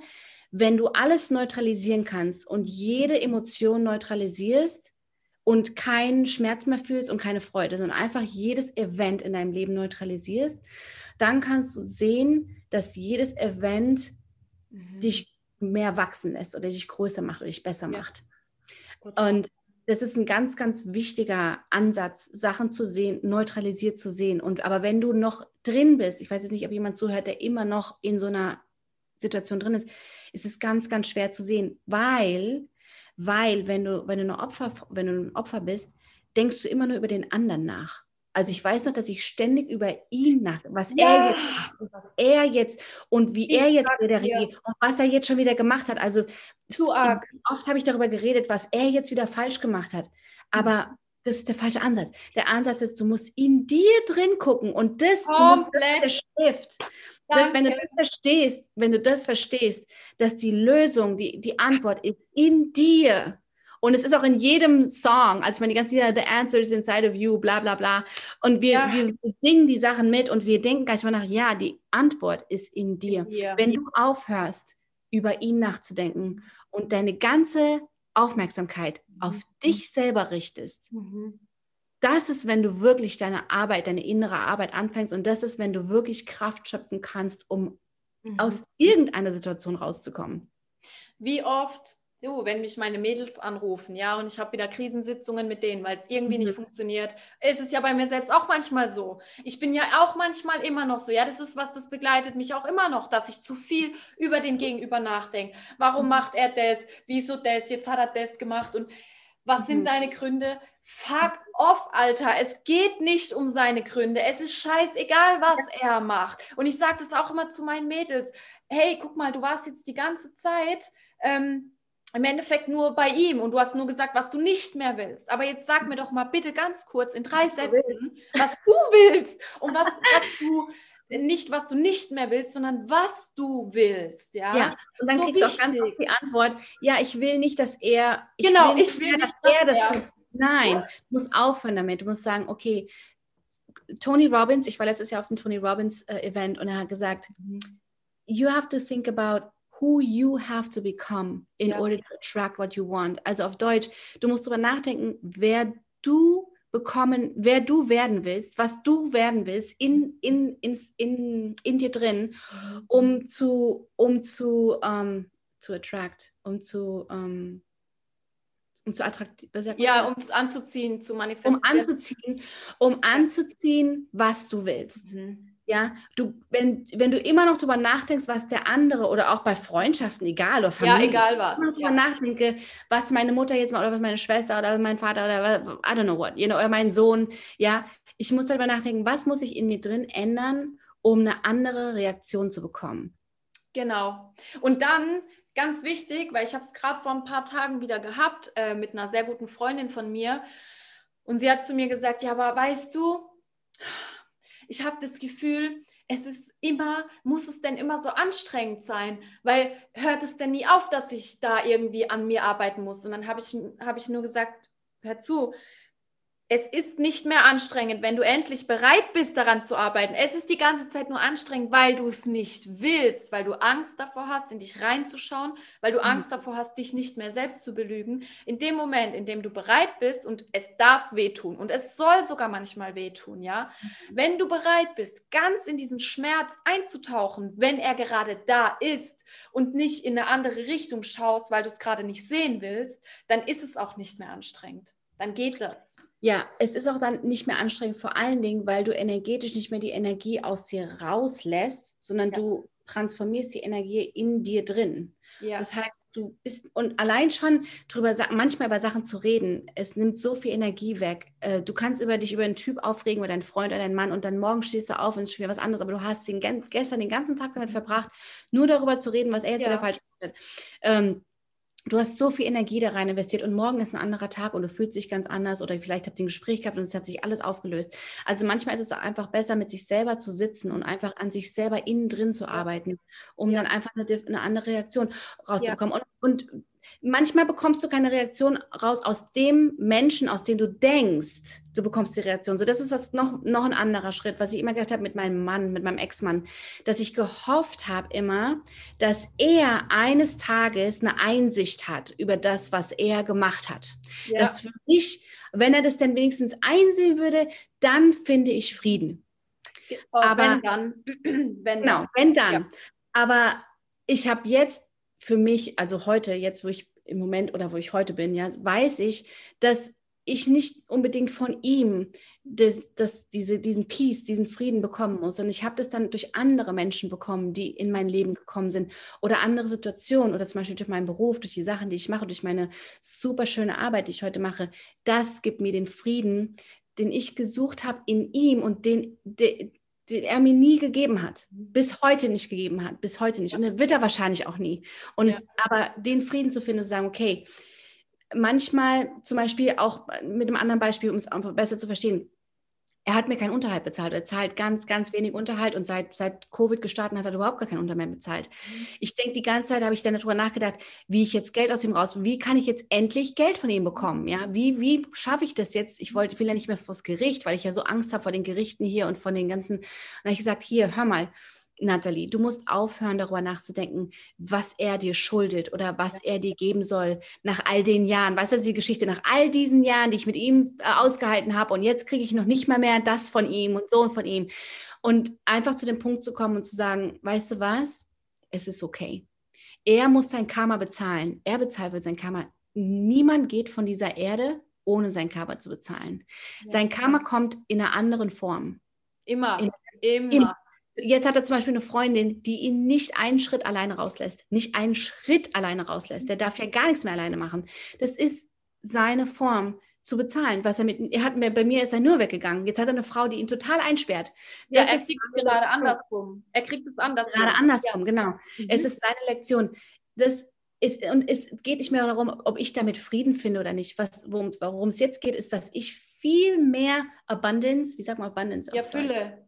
wenn du alles neutralisieren kannst und jede Emotion neutralisierst, und keinen Schmerz mehr fühlst und keine Freude, sondern einfach jedes Event in deinem Leben neutralisierst, dann kannst du sehen, dass jedes Event mhm. dich mehr wachsen lässt oder dich größer macht oder dich besser ja. macht. Und das ist ein ganz, ganz wichtiger Ansatz, Sachen zu sehen, neutralisiert zu sehen. Und aber wenn du noch drin bist, ich weiß jetzt nicht, ob jemand zuhört, der immer noch in so einer Situation drin ist, ist es ganz, ganz schwer zu sehen, weil weil wenn du, wenn du, eine Opfer, wenn du ein Opfer bist, denkst du immer nur über den anderen nach. Also ich weiß noch, dass ich ständig über ihn nach, was ja. er jetzt macht, was er jetzt und wie ich er jetzt wieder reagiert und was er jetzt schon wieder gemacht hat. Also zu arg. Oft habe ich darüber geredet, was er jetzt wieder falsch gemacht hat. Aber mhm. Das ist der falsche Ansatz. Der Ansatz ist, du musst in dir drin gucken und das, Komplett. du musst das der Stift. Das, wenn du das verstehst, wenn du das verstehst, dass die Lösung, die, die Antwort ist in dir. Und es ist auch in jedem Song, also wenn die ganze Zeit The Answer is inside of you, bla bla bla. Und wir, ja. wir singen die Sachen mit und wir denken gleich mal nach, ja, die Antwort ist in dir. In dir. Wenn du aufhörst, über ihn nachzudenken und deine ganze Aufmerksamkeit mhm. auf dich selber richtest, mhm das ist, wenn du wirklich deine Arbeit, deine innere Arbeit anfängst und das ist, wenn du wirklich Kraft schöpfen kannst, um mhm. aus irgendeiner Situation rauszukommen. Wie oft, du, wenn mich meine Mädels anrufen, ja, und ich habe wieder Krisensitzungen mit denen, weil es irgendwie mhm. nicht funktioniert, ist es ja bei mir selbst auch manchmal so. Ich bin ja auch manchmal immer noch so, ja, das ist was, das begleitet mich auch immer noch, dass ich zu viel über den Gegenüber nachdenke. Warum mhm. macht er das? Wieso das? Jetzt hat er das gemacht und was sind mhm. seine Gründe? Fuck off, Alter. Es geht nicht um seine Gründe. Es ist scheißegal, was er macht. Und ich sage das auch immer zu meinen Mädels. Hey, guck mal, du warst jetzt die ganze Zeit ähm, im Endeffekt nur bei ihm und du hast nur gesagt, was du nicht mehr willst. Aber jetzt sag mir doch mal bitte ganz kurz in drei Sätzen, was du willst und was, was du nicht, was du nicht mehr willst, sondern was du willst. Ja, ja. und dann so kriegst du auch ganz oft die Antwort, ja, ich will nicht, dass er, ich genau, will ich will nicht, dass, dass er das er, Nein, du musst aufhören damit. Du musst sagen, okay, Tony Robbins, ich war letztes Jahr auf dem Tony Robbins äh, Event und er hat gesagt, you have to think about who you have to become in ja. order to attract what you want. Also auf Deutsch, du musst darüber nachdenken, wer du bekommen, wer du werden willst, was du werden willst in, in, in, in, in dir drin, um zu, um zu, um, ähm, zu attract, um zu, um, ähm, um zu attraktiv, ja, um es anzuziehen, zu manifestieren. Um anzuziehen, um anzuziehen, was du willst. Mhm. Ja, du, wenn, wenn du immer noch darüber nachdenkst, was der andere oder auch bei Freundschaften, egal oder Familie, ja, egal was, wenn ich darüber ja. nachdenke, was meine Mutter jetzt mal oder was meine Schwester oder mein Vater oder I don't know what, you know, oder mein Sohn, ja, ich muss darüber nachdenken, was muss ich in mir drin ändern, um eine andere Reaktion zu bekommen. Genau. Und dann ganz wichtig, weil ich habe es gerade vor ein paar Tagen wieder gehabt äh, mit einer sehr guten Freundin von mir. Und sie hat zu mir gesagt, ja, aber weißt du, ich habe das Gefühl, es ist immer, muss es denn immer so anstrengend sein? Weil hört es denn nie auf, dass ich da irgendwie an mir arbeiten muss? Und dann habe ich, hab ich nur gesagt, hör zu, es ist nicht mehr anstrengend, wenn du endlich bereit bist, daran zu arbeiten. Es ist die ganze Zeit nur anstrengend, weil du es nicht willst, weil du Angst davor hast, in dich reinzuschauen, weil du mhm. Angst davor hast, dich nicht mehr selbst zu belügen. In dem Moment, in dem du bereit bist und es darf wehtun und es soll sogar manchmal wehtun, ja. Mhm. Wenn du bereit bist, ganz in diesen Schmerz einzutauchen, wenn er gerade da ist und nicht in eine andere Richtung schaust, weil du es gerade nicht sehen willst, dann ist es auch nicht mehr anstrengend. Dann geht das. Ja, es ist auch dann nicht mehr anstrengend, vor allen Dingen, weil du energetisch nicht mehr die Energie aus dir rauslässt, sondern ja. du transformierst die Energie in dir drin. Ja. Das heißt, du bist und allein schon drüber manchmal über Sachen zu reden, es nimmt so viel Energie weg. Äh, du kannst über dich über einen Typ aufregen oder deinen Freund oder deinen Mann und dann morgen stehst du auf und es ist schon wieder was anderes, aber du hast den, gestern den ganzen Tag damit verbracht, nur darüber zu reden, was er jetzt ja. wieder falsch macht. Ähm, du hast so viel Energie da rein investiert und morgen ist ein anderer Tag und du fühlst dich ganz anders oder vielleicht habt ihr ein Gespräch gehabt und es hat sich alles aufgelöst. Also manchmal ist es einfach besser, mit sich selber zu sitzen und einfach an sich selber innen drin zu arbeiten, um ja. dann einfach eine, eine, andere Reaktion rauszubekommen. Ja. Und, und manchmal bekommst du keine Reaktion raus aus dem Menschen, aus dem du denkst, du bekommst die Reaktion. So, das ist was noch, noch ein anderer Schritt, was ich immer gedacht habe mit meinem Mann, mit meinem Ex-Mann, dass ich gehofft habe immer, dass er eines Tages eine Einsicht hat über das, was er gemacht hat. Ja. Dass für mich, wenn er das denn wenigstens einsehen würde, dann finde ich Frieden. Oh, Aber wenn dann. wenn genau, dann. wenn dann. Ja. Aber ich habe jetzt für mich, also heute, jetzt wo ich im Moment oder wo ich heute bin, ja, weiß ich, dass ich nicht unbedingt von ihm das, das, diese, diesen Peace, diesen Frieden bekommen muss. Und ich habe das dann durch andere Menschen bekommen, die in mein Leben gekommen sind oder andere Situationen oder zum Beispiel durch meinen Beruf, durch die Sachen, die ich mache, durch meine super schöne Arbeit, die ich heute mache. Das gibt mir den Frieden, den ich gesucht habe in ihm und den, den, den er mir nie gegeben hat, bis heute nicht gegeben hat, bis heute nicht. Und er wird er wahrscheinlich auch nie. Und ja. es, aber den Frieden zu finden, zu sagen, okay, manchmal zum Beispiel auch mit einem anderen Beispiel, um es einfach besser zu verstehen, er hat mir keinen Unterhalt bezahlt. Er zahlt ganz, ganz wenig Unterhalt und seit, seit Covid gestartet hat er überhaupt gar keinen Unterhalt mehr bezahlt. Mhm. Ich denke, die ganze Zeit habe ich dann darüber nachgedacht, wie ich jetzt Geld aus ihm raus, wie kann ich jetzt endlich Geld von ihm bekommen? Ja, wie, wie schaffe ich das jetzt? Ich wollte, will ja nicht mehr vor das Gericht, weil ich ja so Angst habe vor den Gerichten hier und von den ganzen. Und dann habe ich gesagt, hier, hör mal, Nathalie, du musst aufhören, darüber nachzudenken, was er dir schuldet oder was er dir geben soll nach all den Jahren. Weißt du, die Geschichte nach all diesen Jahren, die ich mit ihm äh, ausgehalten habe und jetzt kriege ich noch nicht mal mehr das von ihm und so und von ihm. Und einfach zu dem Punkt zu kommen und zu sagen, weißt du was, es ist okay. Er muss sein Karma bezahlen. Er bezahlt für sein Karma. Niemand geht von dieser Erde, ohne sein Karma zu bezahlen. Ja. Sein Karma kommt in einer anderen Form. Immer. In, immer. immer Jetzt hat er zum Beispiel eine Freundin, die ihn nicht einen Schritt alleine rauslässt. Nicht einen Schritt alleine rauslässt. Der darf ja gar nichts mehr alleine machen. Das ist seine Form zu bezahlen, was er mit, er hat bei mir ist er nur weggegangen. Jetzt hat er eine Frau, die ihn total einsperrt. Das ja, er kriegt es gerade andersrum. Er kriegt es andersrum. Gerade andersrum, ja. genau. Mhm. Es ist seine Lektion. Das ist, und es geht nicht mehr darum, ob ich damit Frieden finde oder nicht. Was, worum es jetzt geht, ist, dass ich viel mehr Abundance, wie sagt man Abundance? Ja, Fülle.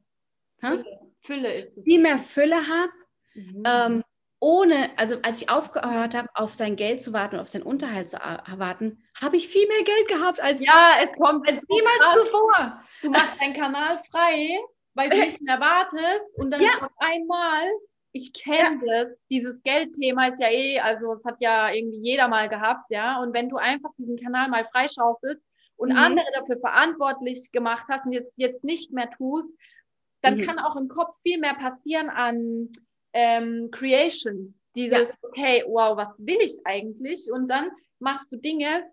Fülle. Fülle ist es. Viel mehr Fülle habe, mhm. ähm, ohne, also als ich aufgehört habe, auf sein Geld zu warten, auf seinen Unterhalt zu warten, habe ich viel mehr Geld gehabt als, ja, es kommt als niemals zuvor. Du machst deinen Kanal frei, weil du äh. nicht mehr wartest und dann ja. auf einmal, ich kenne ja. das, dieses Geldthema ist ja eh, also es hat ja irgendwie jeder mal gehabt, ja, und wenn du einfach diesen Kanal mal freischaufelst und mhm. andere dafür verantwortlich gemacht hast und jetzt, jetzt nicht mehr tust, dann mhm. kann auch im Kopf viel mehr passieren an ähm, Creation. Dieses, ja. okay, wow, was will ich eigentlich? Und dann machst du Dinge,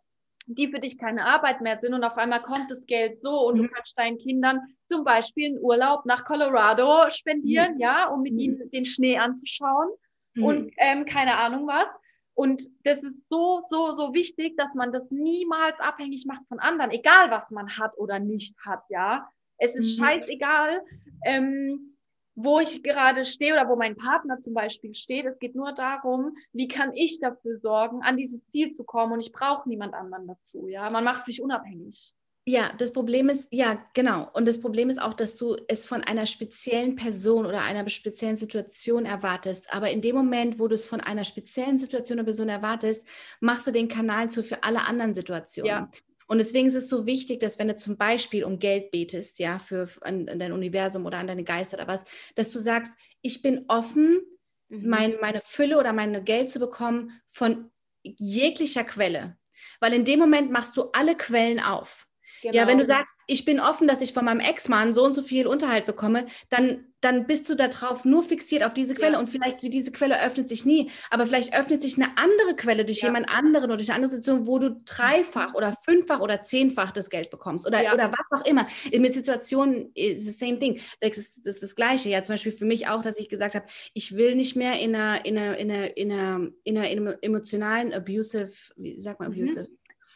die für dich keine Arbeit mehr sind und auf einmal kommt das Geld so und mhm. du kannst deinen Kindern zum Beispiel einen Urlaub nach Colorado spendieren, mhm. ja, um mit mhm. ihnen den Schnee anzuschauen mhm. und ähm, keine Ahnung was. Und das ist so, so, so wichtig, dass man das niemals abhängig macht von anderen, egal was man hat oder nicht hat, ja. Es ist mhm. scheißegal, ähm, wo ich gerade stehe oder wo mein Partner zum Beispiel steht. Es geht nur darum, wie kann ich dafür sorgen, an dieses Ziel zu kommen und ich brauche niemand anderen dazu. Ja, man macht sich unabhängig. Ja, das Problem ist, ja, genau. Und das Problem ist auch, dass du es von einer speziellen Person oder einer speziellen Situation erwartest. Aber in dem Moment, wo du es von einer speziellen Situation oder Person erwartest, machst du den Kanal zu für alle anderen Situationen. Ja. Und deswegen ist es so wichtig, dass wenn du zum Beispiel um Geld betest, ja, für an, an dein Universum oder an deine Geister oder was, dass du sagst, ich bin offen, mhm. mein, meine Fülle oder mein Geld zu bekommen von jeglicher Quelle. Weil in dem Moment machst du alle Quellen auf. Genau. Ja, wenn du genau. sagst, ich bin offen, dass ich von meinem Ex-Mann so und so viel Unterhalt bekomme, dann, dann bist du darauf nur fixiert auf diese Quelle ja. und vielleicht wie diese Quelle öffnet sich nie, aber vielleicht öffnet sich eine andere Quelle durch ja. jemand anderen oder durch eine andere Situation, wo du dreifach oder fünffach oder zehnfach das Geld bekommst oder, ja. oder was auch immer. Mit Situationen ist das same thing. Das ist, das ist das Gleiche. Ja, zum Beispiel für mich auch, dass ich gesagt habe, ich will nicht mehr in einer, in einer, in einer, in einer, in einer, in einer emotionalen abusive, wie sagt man mhm. abusive?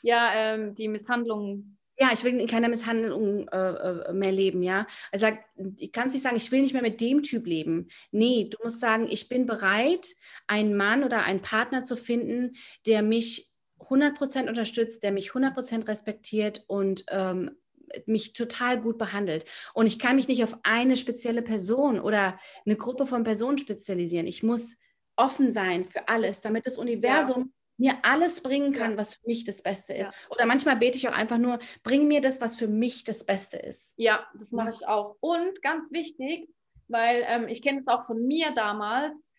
Ja, ähm, die Misshandlung ja, ich will in keiner Misshandlung äh, äh mehr leben, ja. Also ich kann nicht sagen, ich will nicht mehr mit dem Typ leben. Nee, du musst sagen, ich bin bereit, einen Mann oder einen Partner zu finden, der mich 100% unterstützt, der mich 100% respektiert und ähm, mich total gut behandelt. Und ich kann mich nicht auf eine spezielle Person oder eine Gruppe von Personen spezialisieren. Ich muss offen sein für alles, damit das Universum mir alles bringen kann, was für mich das Beste ist. Ja. Oder manchmal bete ich auch einfach nur, bring mir das, was für mich das Beste ist. Ja, das mache ich auch. Und ganz wichtig, weil ähm, ich kenne es auch von mir damals.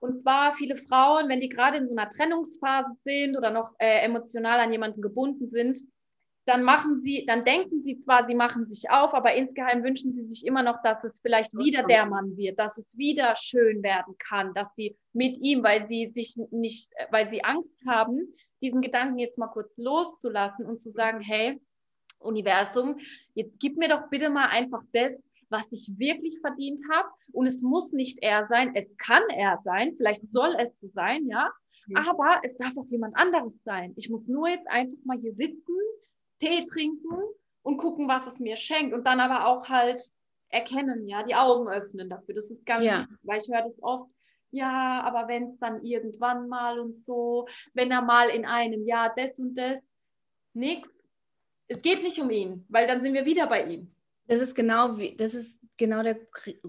Und zwar viele Frauen, wenn die gerade in so einer Trennungsphase sind oder noch äh, emotional an jemanden gebunden sind, dann machen sie, dann denken sie zwar, sie machen sich auf, aber insgeheim wünschen sie sich immer noch, dass es vielleicht wieder der Mann wird, dass es wieder schön werden kann, dass sie mit ihm, weil sie sich nicht, weil sie Angst haben, diesen Gedanken jetzt mal kurz loszulassen und zu sagen, hey, Universum, jetzt gib mir doch bitte mal einfach das, was ich wirklich verdient habe. Und es muss nicht er sein, es kann er sein, vielleicht soll es so sein, ja. Aber es darf auch jemand anderes sein. Ich muss nur jetzt einfach mal hier sitzen Tee trinken und gucken, was es mir schenkt. Und dann aber auch halt erkennen, ja, die Augen öffnen dafür. Das ist ganz ja. wichtig, weil ich höre das oft. Ja, aber wenn es dann irgendwann mal und so, wenn er mal in einem Jahr das und das, nix. Es geht nicht um ihn, weil dann sind wir wieder bei ihm. Das ist genau wie, das ist genau der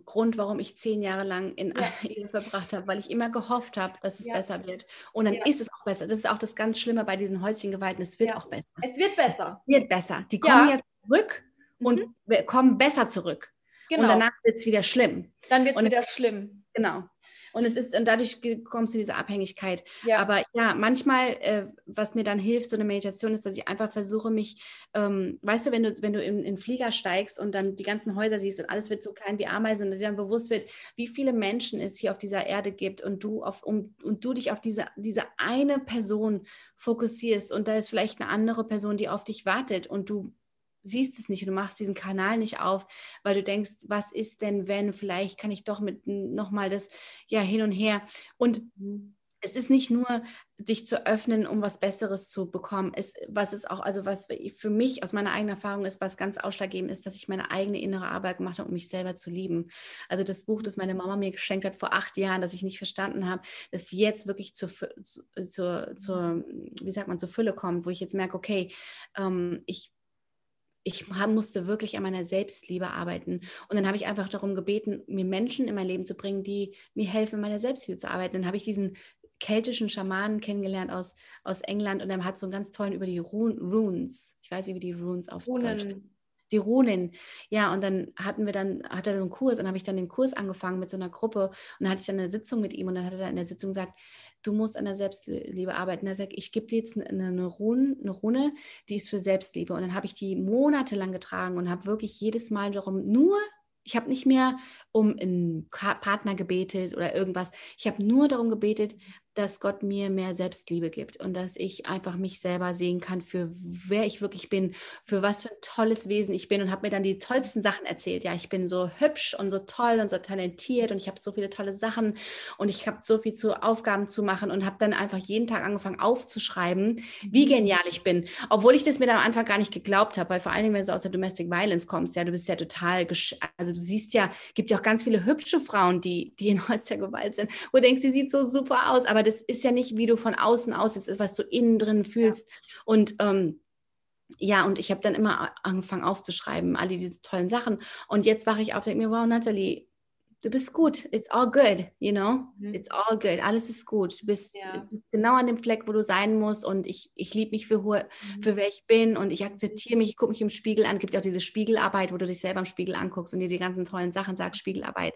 Grund, warum ich zehn Jahre lang in ja. Ehe verbracht habe, weil ich immer gehofft habe, dass es ja. besser wird. Und dann ja. ist es auch besser. Das ist auch das ganz Schlimme bei diesen Häuschengewalten. Es wird auch besser. Es wird besser. Es wird besser. Die kommen jetzt zurück mhm. und kommen besser zurück. Genau. Und danach wird es wieder schlimm. Dann wird es wieder schlimm. Genau. Und es ist, und dadurch kommst du diese Abhängigkeit. Ja. Aber ja, manchmal, äh, was mir dann hilft, so eine Meditation, ist, dass ich einfach versuche, mich, ähm, weißt du, wenn du, wenn du in, in Flieger steigst und dann die ganzen Häuser siehst und alles wird so klein wie Ameisen und dir dann bewusst wird, wie viele Menschen es hier auf dieser Erde gibt und du auf, um, und du dich auf diese, diese eine Person fokussierst und da ist vielleicht eine andere Person, die auf dich wartet und du siehst es nicht und du machst diesen Kanal nicht auf, weil du denkst, was ist denn, wenn, vielleicht kann ich doch mit nochmal das ja hin und her. Und es ist nicht nur, dich zu öffnen, um was Besseres zu bekommen. Es, was ist auch, also was für mich aus meiner eigenen Erfahrung ist, was ganz ausschlaggebend ist, dass ich meine eigene innere Arbeit gemacht habe, um mich selber zu lieben. Also das Buch, das meine Mama mir geschenkt hat vor acht Jahren, das ich nicht verstanden habe, das jetzt wirklich zur, zur, zur, wie sagt man, zur Fülle kommt, wo ich jetzt merke, okay, ähm, ich ich musste wirklich an meiner Selbstliebe arbeiten. Und dann habe ich einfach darum gebeten, mir Menschen in mein Leben zu bringen, die mir helfen, in meiner Selbstliebe zu arbeiten. Dann habe ich diesen keltischen Schamanen kennengelernt aus, aus England und er hat so einen ganz tollen über die Run Runes. Ich weiß nicht, wie die Runes auf Runen. Deutsch die Runen. Ja, und dann hatten wir dann, hat er so einen Kurs und habe ich dann den Kurs angefangen mit so einer Gruppe und dann hatte ich dann eine Sitzung mit ihm und dann hat er in der Sitzung gesagt, du musst an der Selbstliebe arbeiten. Er sagt, ich gebe dir jetzt eine, eine, Rune, eine Rune, die ist für Selbstliebe. Und dann habe ich die monatelang getragen und habe wirklich jedes Mal darum nur ich habe nicht mehr um einen Partner gebetet oder irgendwas. Ich habe nur darum gebetet, dass Gott mir mehr Selbstliebe gibt und dass ich einfach mich selber sehen kann für wer ich wirklich bin, für was für ein tolles Wesen ich bin und habe mir dann die tollsten Sachen erzählt. Ja, ich bin so hübsch und so toll und so talentiert und ich habe so viele tolle Sachen und ich habe so viel zu Aufgaben zu machen und habe dann einfach jeden Tag angefangen aufzuschreiben, wie mhm. genial ich bin, obwohl ich das mir dann am Anfang gar nicht geglaubt habe, weil vor allen Dingen, wenn du aus der Domestic Violence kommst, ja, du bist ja total, also du siehst ja, gibt ja auch ganz viele hübsche Frauen, die, die in häuslicher Gewalt sind, wo du denkst, sie sieht so super aus, aber das ist ja nicht, wie du von außen aus, das ist, was du innen drin fühlst. Ja. Und ähm, ja, und ich habe dann immer angefangen aufzuschreiben, alle diese tollen Sachen. Und jetzt wache ich auf und denke mir, wow, Nathalie, du bist gut, it's all good, you know, mhm. it's all good, alles ist gut. Du bist, ja. bist, genau an dem Fleck, wo du sein musst und ich, ich liebe mich für, mhm. für wer ich bin und ich akzeptiere mich, ich gucke mich im Spiegel an. Es gibt ja auch diese Spiegelarbeit, wo du dich selber im Spiegel anguckst und dir die ganzen tollen Sachen sagst, Spiegelarbeit,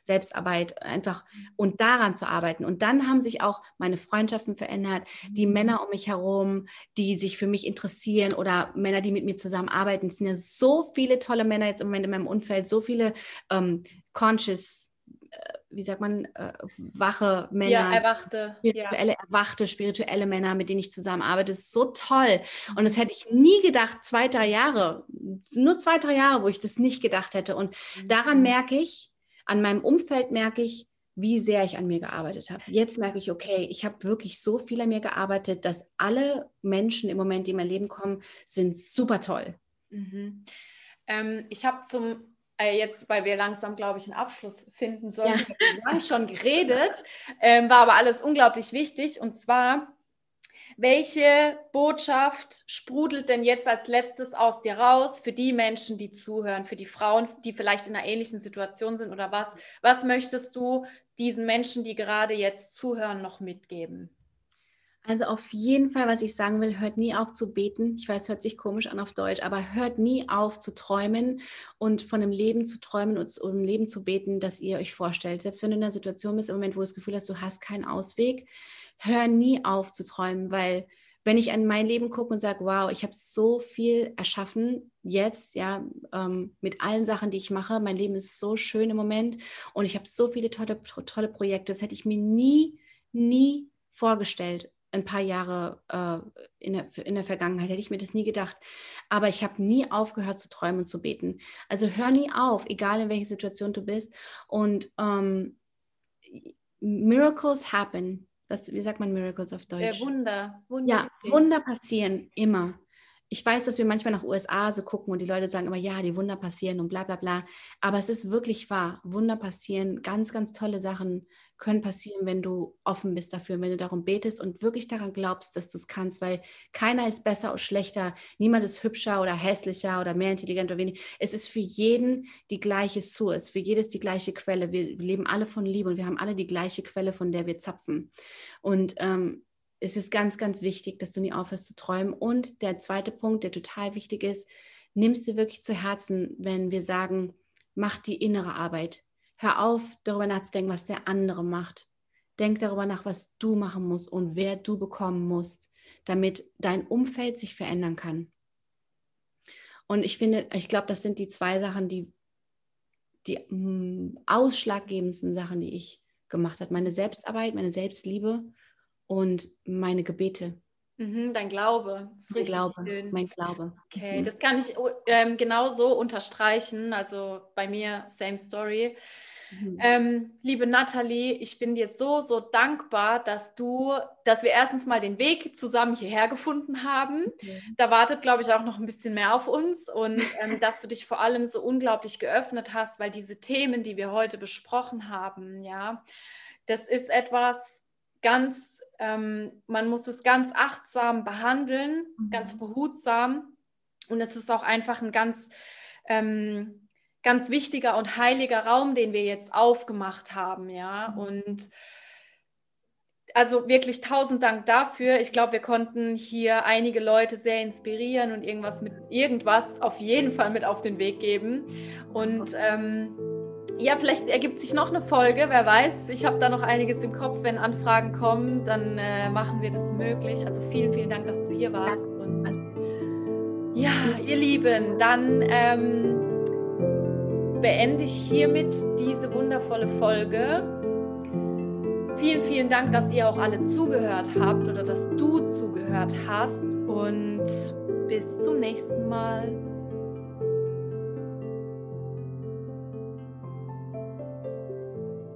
Selbstarbeit, einfach mhm. und daran zu arbeiten. Und dann haben sich auch meine Freundschaften verändert, die mhm. Männer um mich herum, die sich für mich interessieren oder Männer, die mit mir zusammenarbeiten. Es sind ja so viele tolle Männer jetzt im Moment in meinem Umfeld, so viele ähm, conscious, äh, wie sagt man, äh, wache Männer. Ja, erwachte. Spirituelle, ja. erwachte, spirituelle Männer, mit denen ich zusammenarbeite. Das ist so toll. Und das hätte ich nie gedacht, zwei, drei Jahre, nur zwei, drei Jahre, wo ich das nicht gedacht hätte. Und mhm. daran merke ich, an meinem Umfeld merke ich, wie sehr ich an mir gearbeitet habe. Jetzt merke ich, okay, ich habe wirklich so viel an mir gearbeitet, dass alle Menschen im Moment, die in mein Leben kommen, sind super toll. Mhm. Ähm, ich habe zum äh, jetzt, weil wir langsam, glaube ich, einen Abschluss finden sollen, ja. schon geredet, ähm, war aber alles unglaublich wichtig. Und zwar, welche Botschaft sprudelt denn jetzt als letztes aus dir raus für die Menschen, die zuhören, für die Frauen, die vielleicht in einer ähnlichen Situation sind oder was? Was möchtest du diesen Menschen, die gerade jetzt zuhören, noch mitgeben? Also auf jeden Fall, was ich sagen will, hört nie auf zu beten. Ich weiß, hört sich komisch an auf Deutsch, aber hört nie auf zu träumen und von einem Leben zu träumen und um ein Leben zu beten, das ihr euch vorstellt. Selbst wenn du in einer Situation bist, im Moment, wo du das Gefühl hast, du hast keinen Ausweg, hör nie auf zu träumen, weil wenn ich an mein Leben gucke und sage, wow, ich habe so viel erschaffen jetzt, ja, ähm, mit allen Sachen, die ich mache. Mein Leben ist so schön im Moment und ich habe so viele tolle, tolle Projekte. Das hätte ich mir nie, nie vorgestellt ein paar Jahre äh, in, der, in der Vergangenheit, hätte ich mir das nie gedacht. Aber ich habe nie aufgehört zu träumen und zu beten. Also hör nie auf, egal in welcher Situation du bist. Und ähm, Miracles happen. Das, wie sagt man Miracles auf Deutsch? Ja, Wunder. Wunder. Ja, Wunder passieren immer ich weiß, dass wir manchmal nach USA so gucken und die Leute sagen immer, ja, die Wunder passieren und bla bla bla. Aber es ist wirklich wahr. Wunder passieren, ganz, ganz tolle Sachen können passieren, wenn du offen bist dafür, wenn du darum betest und wirklich daran glaubst, dass du es kannst, weil keiner ist besser oder schlechter, niemand ist hübscher oder hässlicher oder mehr intelligent oder weniger. Es ist für jeden die gleiche Source, für jedes die gleiche Quelle. Wir, leben alle von Liebe und wir haben alle die gleiche Quelle, von der wir zapfen. Und ähm, es ist ganz, ganz wichtig, dass du nie aufhörst zu träumen. Und der zweite Punkt, der total wichtig ist, nimmst du wirklich zu Herzen, wenn wir sagen, mach die innere Arbeit. Hör auf, darüber nachzudenken, was der andere macht. Denk darüber nach, was du machen musst und wer du bekommen musst, damit dein Umfeld sich verändern kann. Und ich finde, ich glaube, das sind die zwei Sachen, die die mm, ausschlaggebendsten Sachen, die ich gemacht habe. Meine Selbstarbeit, meine Selbstliebe und meine Gebete. Mhm, dein Glaube. Mein Glaube, schön. mein Glaube. Okay, mhm. das kann ich ähm, genau so unterstreichen. Also bei mir, same story. Mhm. Ähm, liebe Nathalie, ich bin dir so, so dankbar, dass du, dass wir erstens mal den Weg zusammen hierher gefunden haben. Mhm. Da wartet, glaube ich, auch noch ein bisschen mehr auf uns und ähm, dass du dich vor allem so unglaublich geöffnet hast, weil diese Themen, die wir heute besprochen haben, ja, das ist etwas ganz ähm, man muss es ganz achtsam behandeln, mhm. ganz behutsam. Und es ist auch einfach ein ganz, ähm, ganz wichtiger und heiliger Raum, den wir jetzt aufgemacht haben. Ja, mhm. und also wirklich tausend Dank dafür. Ich glaube, wir konnten hier einige Leute sehr inspirieren und irgendwas mit irgendwas auf jeden Fall mit auf den Weg geben. Und ähm, ja, vielleicht ergibt sich noch eine Folge, wer weiß. Ich habe da noch einiges im Kopf. Wenn Anfragen kommen, dann äh, machen wir das möglich. Also vielen, vielen Dank, dass du hier warst. Und ja, ihr Lieben, dann ähm, beende ich hiermit diese wundervolle Folge. Vielen, vielen Dank, dass ihr auch alle zugehört habt oder dass du zugehört hast. Und bis zum nächsten Mal.